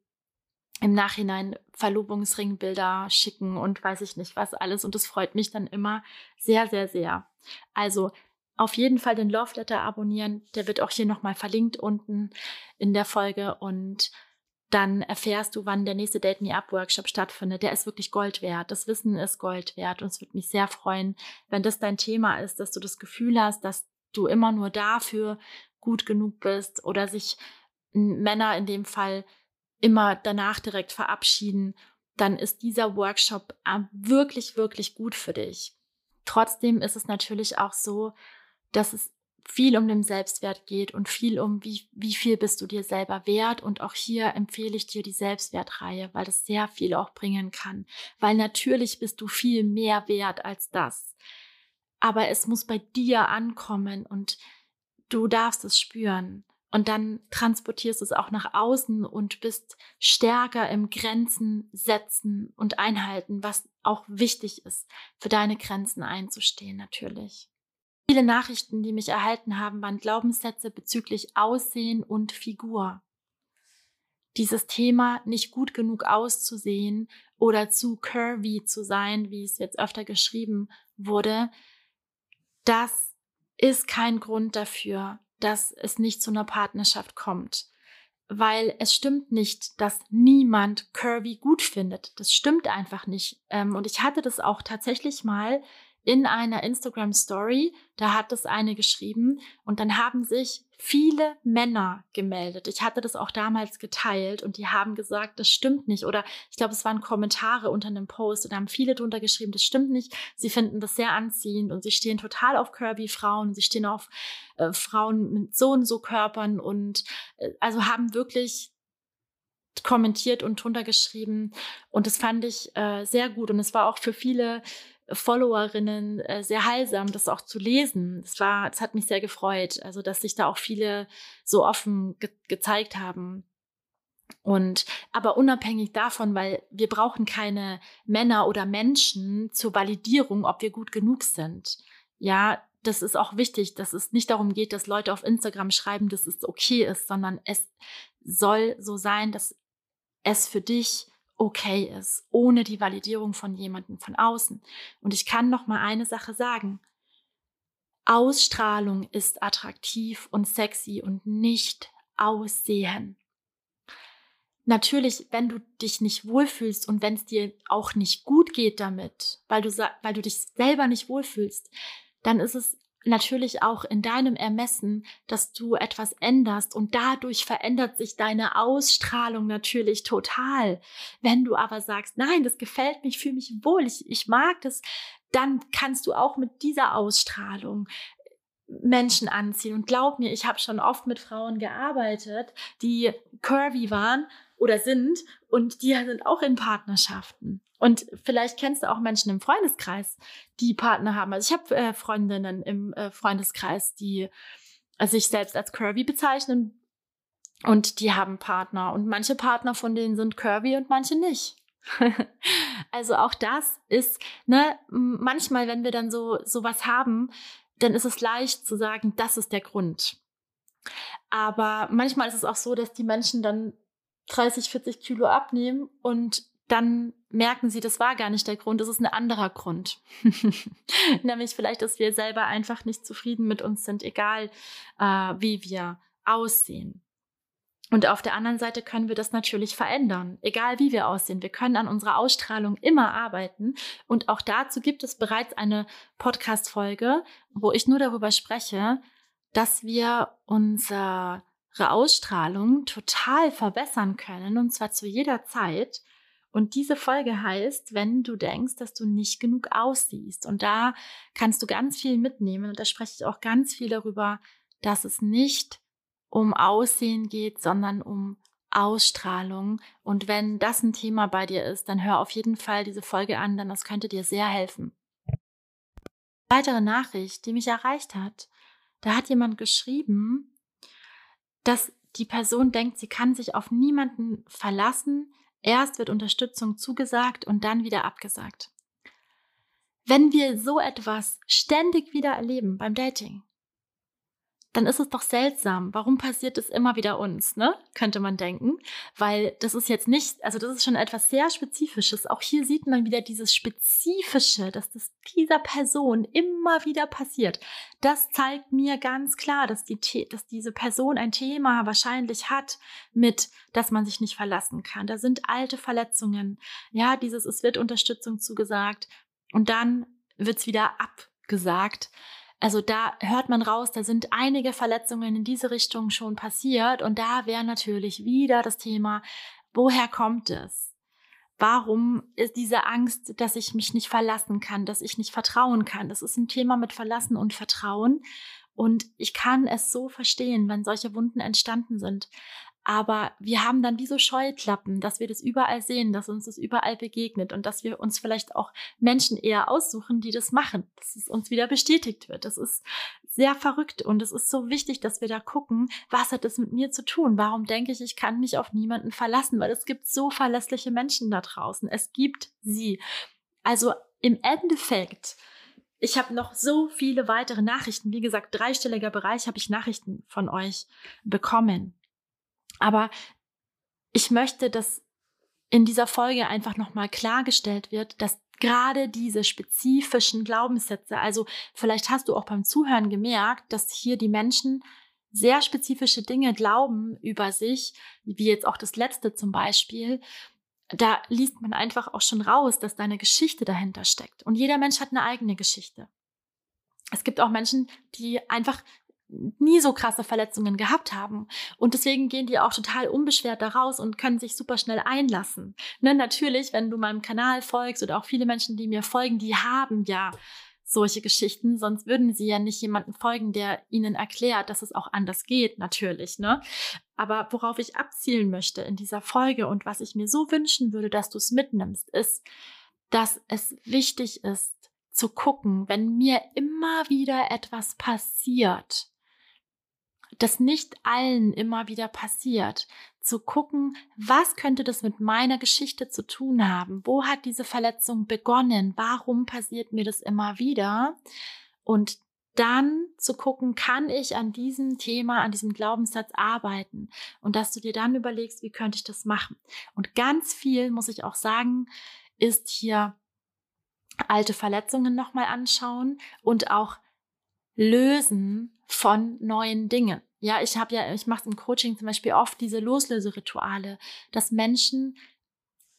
im Nachhinein Verlobungsringbilder schicken und weiß ich nicht was alles. Und das freut mich dann immer sehr, sehr, sehr. Also auf jeden Fall den Love Letter abonnieren. Der wird auch hier nochmal verlinkt unten in der Folge und dann erfährst du, wann der nächste Date Me Up Workshop stattfindet. Der ist wirklich Gold wert. Das Wissen ist Gold wert. Und es würde mich sehr freuen, wenn das dein Thema ist, dass du das Gefühl hast, dass du immer nur dafür gut genug bist oder sich Männer in dem Fall immer danach direkt verabschieden, dann ist dieser Workshop wirklich, wirklich gut für dich. Trotzdem ist es natürlich auch so, dass es viel um den Selbstwert geht und viel um, wie, wie viel bist du dir selber wert. Und auch hier empfehle ich dir die Selbstwertreihe, weil das sehr viel auch bringen kann. Weil natürlich bist du viel mehr wert als das. Aber es muss bei dir ankommen und du darfst es spüren. Und dann transportierst du es auch nach außen und bist stärker im Grenzen setzen und einhalten, was auch wichtig ist, für deine Grenzen einzustehen natürlich. Viele Nachrichten, die mich erhalten haben, waren Glaubenssätze bezüglich Aussehen und Figur. Dieses Thema, nicht gut genug auszusehen oder zu curvy zu sein, wie es jetzt öfter geschrieben wurde, das ist kein Grund dafür, dass es nicht zu einer Partnerschaft kommt. Weil es stimmt nicht, dass niemand Curvy gut findet. Das stimmt einfach nicht. Ähm, und ich hatte das auch tatsächlich mal in einer Instagram Story, da hat es eine geschrieben und dann haben sich viele Männer gemeldet. Ich hatte das auch damals geteilt und die haben gesagt, das stimmt nicht. Oder ich glaube, es waren Kommentare unter einem Post und da haben viele drunter geschrieben, das stimmt nicht. Sie finden das sehr anziehend und sie stehen total auf curvy Frauen. Sie stehen auf äh, Frauen mit so und so Körpern und äh, also haben wirklich kommentiert und drunter geschrieben. Und das fand ich äh, sehr gut. Und es war auch für viele Followerinnen äh, sehr heilsam, das auch zu lesen. Es war, es hat mich sehr gefreut, also dass sich da auch viele so offen ge gezeigt haben. Und aber unabhängig davon, weil wir brauchen keine Männer oder Menschen zur Validierung, ob wir gut genug sind. Ja, das ist auch wichtig, dass es nicht darum geht, dass Leute auf Instagram schreiben, dass es okay ist, sondern es soll so sein, dass es für dich okay ist, ohne die Validierung von jemandem von außen. Und ich kann noch mal eine Sache sagen. Ausstrahlung ist attraktiv und sexy und nicht Aussehen. Natürlich, wenn du dich nicht wohlfühlst und wenn es dir auch nicht gut geht damit, weil du, weil du dich selber nicht wohlfühlst, dann ist es natürlich auch in deinem Ermessen, dass du etwas änderst und dadurch verändert sich deine Ausstrahlung natürlich total. Wenn du aber sagst, nein, das gefällt mir, ich fühle mich wohl, ich, ich mag das, dann kannst du auch mit dieser Ausstrahlung Menschen anziehen. Und glaub mir, ich habe schon oft mit Frauen gearbeitet, die curvy waren oder sind und die sind auch in Partnerschaften. Und vielleicht kennst du auch Menschen im Freundeskreis, die Partner haben. Also ich habe äh, Freundinnen im äh, Freundeskreis, die äh, sich selbst als curvy bezeichnen und die haben Partner. Und manche Partner von denen sind curvy und manche nicht. also auch das ist, ne, manchmal, wenn wir dann so sowas haben, dann ist es leicht zu sagen, das ist der Grund. Aber manchmal ist es auch so, dass die Menschen dann 30, 40 Kilo abnehmen und dann merken sie, das war gar nicht der Grund, das ist ein anderer Grund. Nämlich vielleicht, dass wir selber einfach nicht zufrieden mit uns sind, egal äh, wie wir aussehen. Und auf der anderen Seite können wir das natürlich verändern, egal wie wir aussehen. Wir können an unserer Ausstrahlung immer arbeiten. Und auch dazu gibt es bereits eine Podcast-Folge, wo ich nur darüber spreche, dass wir unsere Ausstrahlung total verbessern können, und zwar zu jeder Zeit. Und diese Folge heißt, wenn du denkst, dass du nicht genug aussiehst. Und da kannst du ganz viel mitnehmen. Und da spreche ich auch ganz viel darüber, dass es nicht um Aussehen geht, sondern um Ausstrahlung. Und wenn das ein Thema bei dir ist, dann hör auf jeden Fall diese Folge an, denn das könnte dir sehr helfen. Weitere Nachricht, die mich erreicht hat. Da hat jemand geschrieben, dass die Person denkt, sie kann sich auf niemanden verlassen, Erst wird Unterstützung zugesagt und dann wieder abgesagt. Wenn wir so etwas ständig wieder erleben beim Dating, dann ist es doch seltsam. Warum passiert es immer wieder uns, ne? Könnte man denken. Weil das ist jetzt nicht, also das ist schon etwas sehr Spezifisches. Auch hier sieht man wieder dieses Spezifische, dass das dieser Person immer wieder passiert. Das zeigt mir ganz klar, dass, die, dass diese Person ein Thema wahrscheinlich hat mit, dass man sich nicht verlassen kann. Da sind alte Verletzungen. Ja, dieses, es wird Unterstützung zugesagt und dann wird's wieder abgesagt. Also da hört man raus, da sind einige Verletzungen in diese Richtung schon passiert und da wäre natürlich wieder das Thema, woher kommt es? Warum ist diese Angst, dass ich mich nicht verlassen kann, dass ich nicht vertrauen kann? Das ist ein Thema mit Verlassen und Vertrauen. Und ich kann es so verstehen, wenn solche Wunden entstanden sind. Aber wir haben dann wie so Scheuklappen, dass wir das überall sehen, dass uns das überall begegnet und dass wir uns vielleicht auch Menschen eher aussuchen, die das machen, dass es uns wieder bestätigt wird. Das ist sehr verrückt und es ist so wichtig, dass wir da gucken, was hat es mit mir zu tun? Warum denke ich, ich kann mich auf niemanden verlassen? Weil es gibt so verlässliche Menschen da draußen. Es gibt sie. Also im Endeffekt ich habe noch so viele weitere Nachrichten. Wie gesagt, dreistelliger Bereich habe ich Nachrichten von euch bekommen. Aber ich möchte, dass in dieser Folge einfach nochmal klargestellt wird, dass gerade diese spezifischen Glaubenssätze, also vielleicht hast du auch beim Zuhören gemerkt, dass hier die Menschen sehr spezifische Dinge glauben über sich, wie jetzt auch das letzte zum Beispiel, da liest man einfach auch schon raus, dass da eine Geschichte dahinter steckt. Und jeder Mensch hat eine eigene Geschichte. Es gibt auch Menschen, die einfach nie so krasse Verletzungen gehabt haben. Und deswegen gehen die auch total unbeschwert da raus und können sich super schnell einlassen. Ne, natürlich, wenn du meinem Kanal folgst oder auch viele Menschen, die mir folgen, die haben ja solche Geschichten, sonst würden sie ja nicht jemanden folgen, der ihnen erklärt, dass es auch anders geht, natürlich, ne? Aber worauf ich abzielen möchte in dieser Folge und was ich mir so wünschen würde, dass du es mitnimmst, ist, dass es wichtig ist, zu gucken, wenn mir immer wieder etwas passiert, das nicht allen immer wieder passiert, zu gucken, was könnte das mit meiner Geschichte zu tun haben? Wo hat diese Verletzung begonnen? Warum passiert mir das immer wieder? Und dann zu gucken, kann ich an diesem Thema, an diesem Glaubenssatz arbeiten? Und dass du dir dann überlegst, wie könnte ich das machen? Und ganz viel, muss ich auch sagen, ist hier alte Verletzungen nochmal anschauen und auch lösen von neuen Dingen. Ja, ich habe ja, ich mache im Coaching zum Beispiel oft diese Loslöserituale, dass Menschen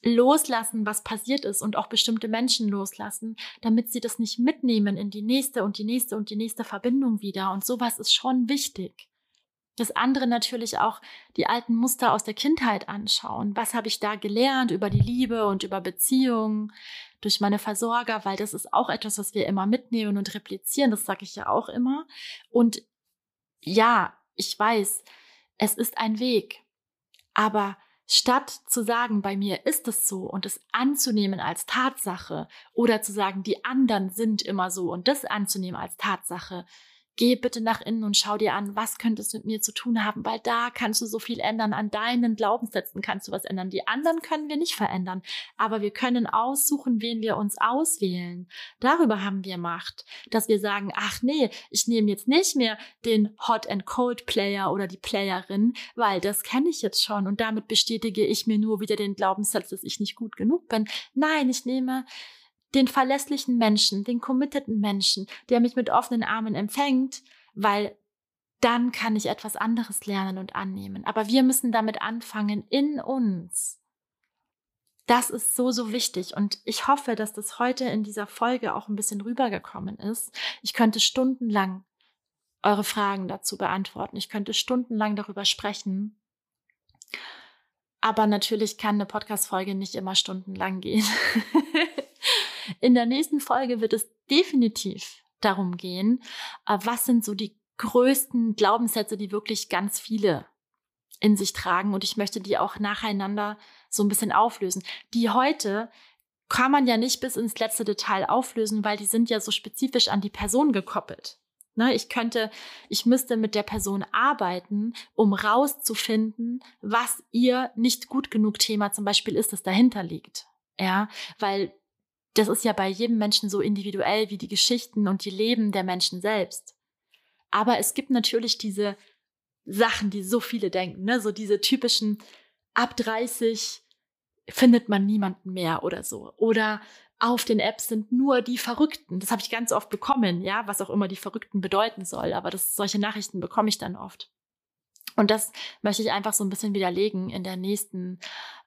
loslassen, was passiert ist und auch bestimmte Menschen loslassen, damit sie das nicht mitnehmen in die nächste und die nächste und die nächste Verbindung wieder. Und sowas ist schon wichtig. Das andere natürlich auch die alten Muster aus der Kindheit anschauen. Was habe ich da gelernt über die Liebe und über Beziehungen, durch meine Versorger, weil das ist auch etwas, was wir immer mitnehmen und replizieren. Das sage ich ja auch immer. Und ja, ich weiß, es ist ein Weg. Aber statt zu sagen, bei mir ist es so und es anzunehmen als Tatsache oder zu sagen, die anderen sind immer so und das anzunehmen als Tatsache, Geh bitte nach innen und schau dir an, was könnte es mit mir zu tun haben, weil da kannst du so viel ändern. An deinen Glaubenssätzen kannst du was ändern. Die anderen können wir nicht verändern, aber wir können aussuchen, wen wir uns auswählen. Darüber haben wir Macht, dass wir sagen, ach nee, ich nehme jetzt nicht mehr den Hot and Cold Player oder die Playerin, weil das kenne ich jetzt schon und damit bestätige ich mir nur wieder den Glaubenssatz, dass ich nicht gut genug bin. Nein, ich nehme den verlässlichen Menschen, den committeden Menschen, der mich mit offenen Armen empfängt, weil dann kann ich etwas anderes lernen und annehmen. Aber wir müssen damit anfangen in uns. Das ist so, so wichtig. Und ich hoffe, dass das heute in dieser Folge auch ein bisschen rübergekommen ist. Ich könnte stundenlang eure Fragen dazu beantworten. Ich könnte stundenlang darüber sprechen. Aber natürlich kann eine Podcast-Folge nicht immer stundenlang gehen. In der nächsten Folge wird es definitiv darum gehen, äh, was sind so die größten Glaubenssätze, die wirklich ganz viele in sich tragen. Und ich möchte die auch nacheinander so ein bisschen auflösen. Die heute kann man ja nicht bis ins letzte Detail auflösen, weil die sind ja so spezifisch an die Person gekoppelt. Ne, ich könnte, ich müsste mit der Person arbeiten, um rauszufinden, was ihr nicht gut genug Thema zum Beispiel ist, das dahinter liegt. Ja, weil das ist ja bei jedem Menschen so individuell wie die Geschichten und die Leben der Menschen selbst. Aber es gibt natürlich diese Sachen, die so viele denken, ne? so diese typischen ab 30 findet man niemanden mehr oder so. Oder auf den Apps sind nur die Verrückten. Das habe ich ganz oft bekommen, ja, was auch immer die Verrückten bedeuten soll. Aber das, solche Nachrichten bekomme ich dann oft. Und das möchte ich einfach so ein bisschen widerlegen in der nächsten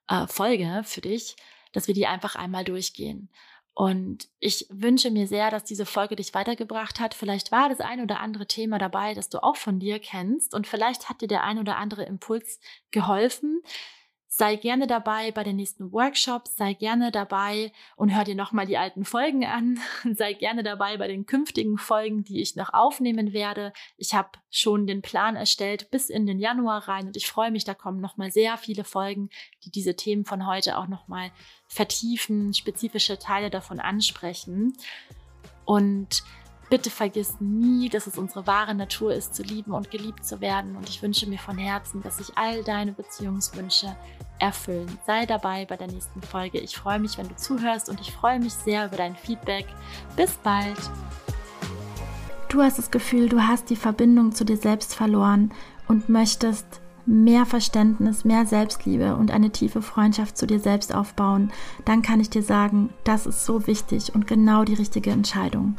äh, Folge für dich, dass wir die einfach einmal durchgehen. Und ich wünsche mir sehr, dass diese Folge dich weitergebracht hat. Vielleicht war das ein oder andere Thema dabei, das du auch von dir kennst. Und vielleicht hat dir der ein oder andere Impuls geholfen. Sei gerne dabei bei den nächsten Workshops, sei gerne dabei und hör dir nochmal die alten Folgen an. sei gerne dabei bei den künftigen Folgen, die ich noch aufnehmen werde. Ich habe schon den Plan erstellt bis in den Januar rein und ich freue mich, da kommen nochmal sehr viele Folgen, die diese Themen von heute auch nochmal vertiefen, spezifische Teile davon ansprechen. Und Bitte vergiss nie, dass es unsere wahre Natur ist, zu lieben und geliebt zu werden. Und ich wünsche mir von Herzen, dass sich all deine Beziehungswünsche erfüllen. Sei dabei bei der nächsten Folge. Ich freue mich, wenn du zuhörst und ich freue mich sehr über dein Feedback. Bis bald. Du hast das Gefühl, du hast die Verbindung zu dir selbst verloren und möchtest mehr Verständnis, mehr Selbstliebe und eine tiefe Freundschaft zu dir selbst aufbauen, dann kann ich dir sagen, das ist so wichtig und genau die richtige Entscheidung.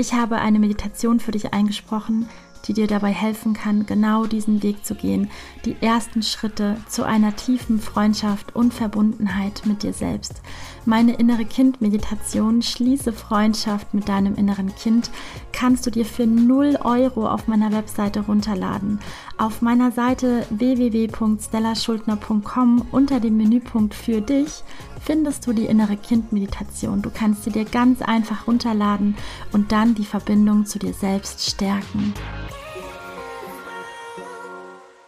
Ich habe eine Meditation für dich eingesprochen, die dir dabei helfen kann, genau diesen Weg zu gehen, die ersten Schritte zu einer tiefen Freundschaft und Verbundenheit mit dir selbst. Meine innere Kind-Meditation Schließe Freundschaft mit deinem inneren Kind kannst du dir für 0 Euro auf meiner Webseite runterladen. Auf meiner Seite www.stellaschuldner.com unter dem Menüpunkt für dich findest du die innere Kind-Meditation. Du kannst sie dir ganz einfach runterladen und dann die Verbindung zu dir selbst stärken.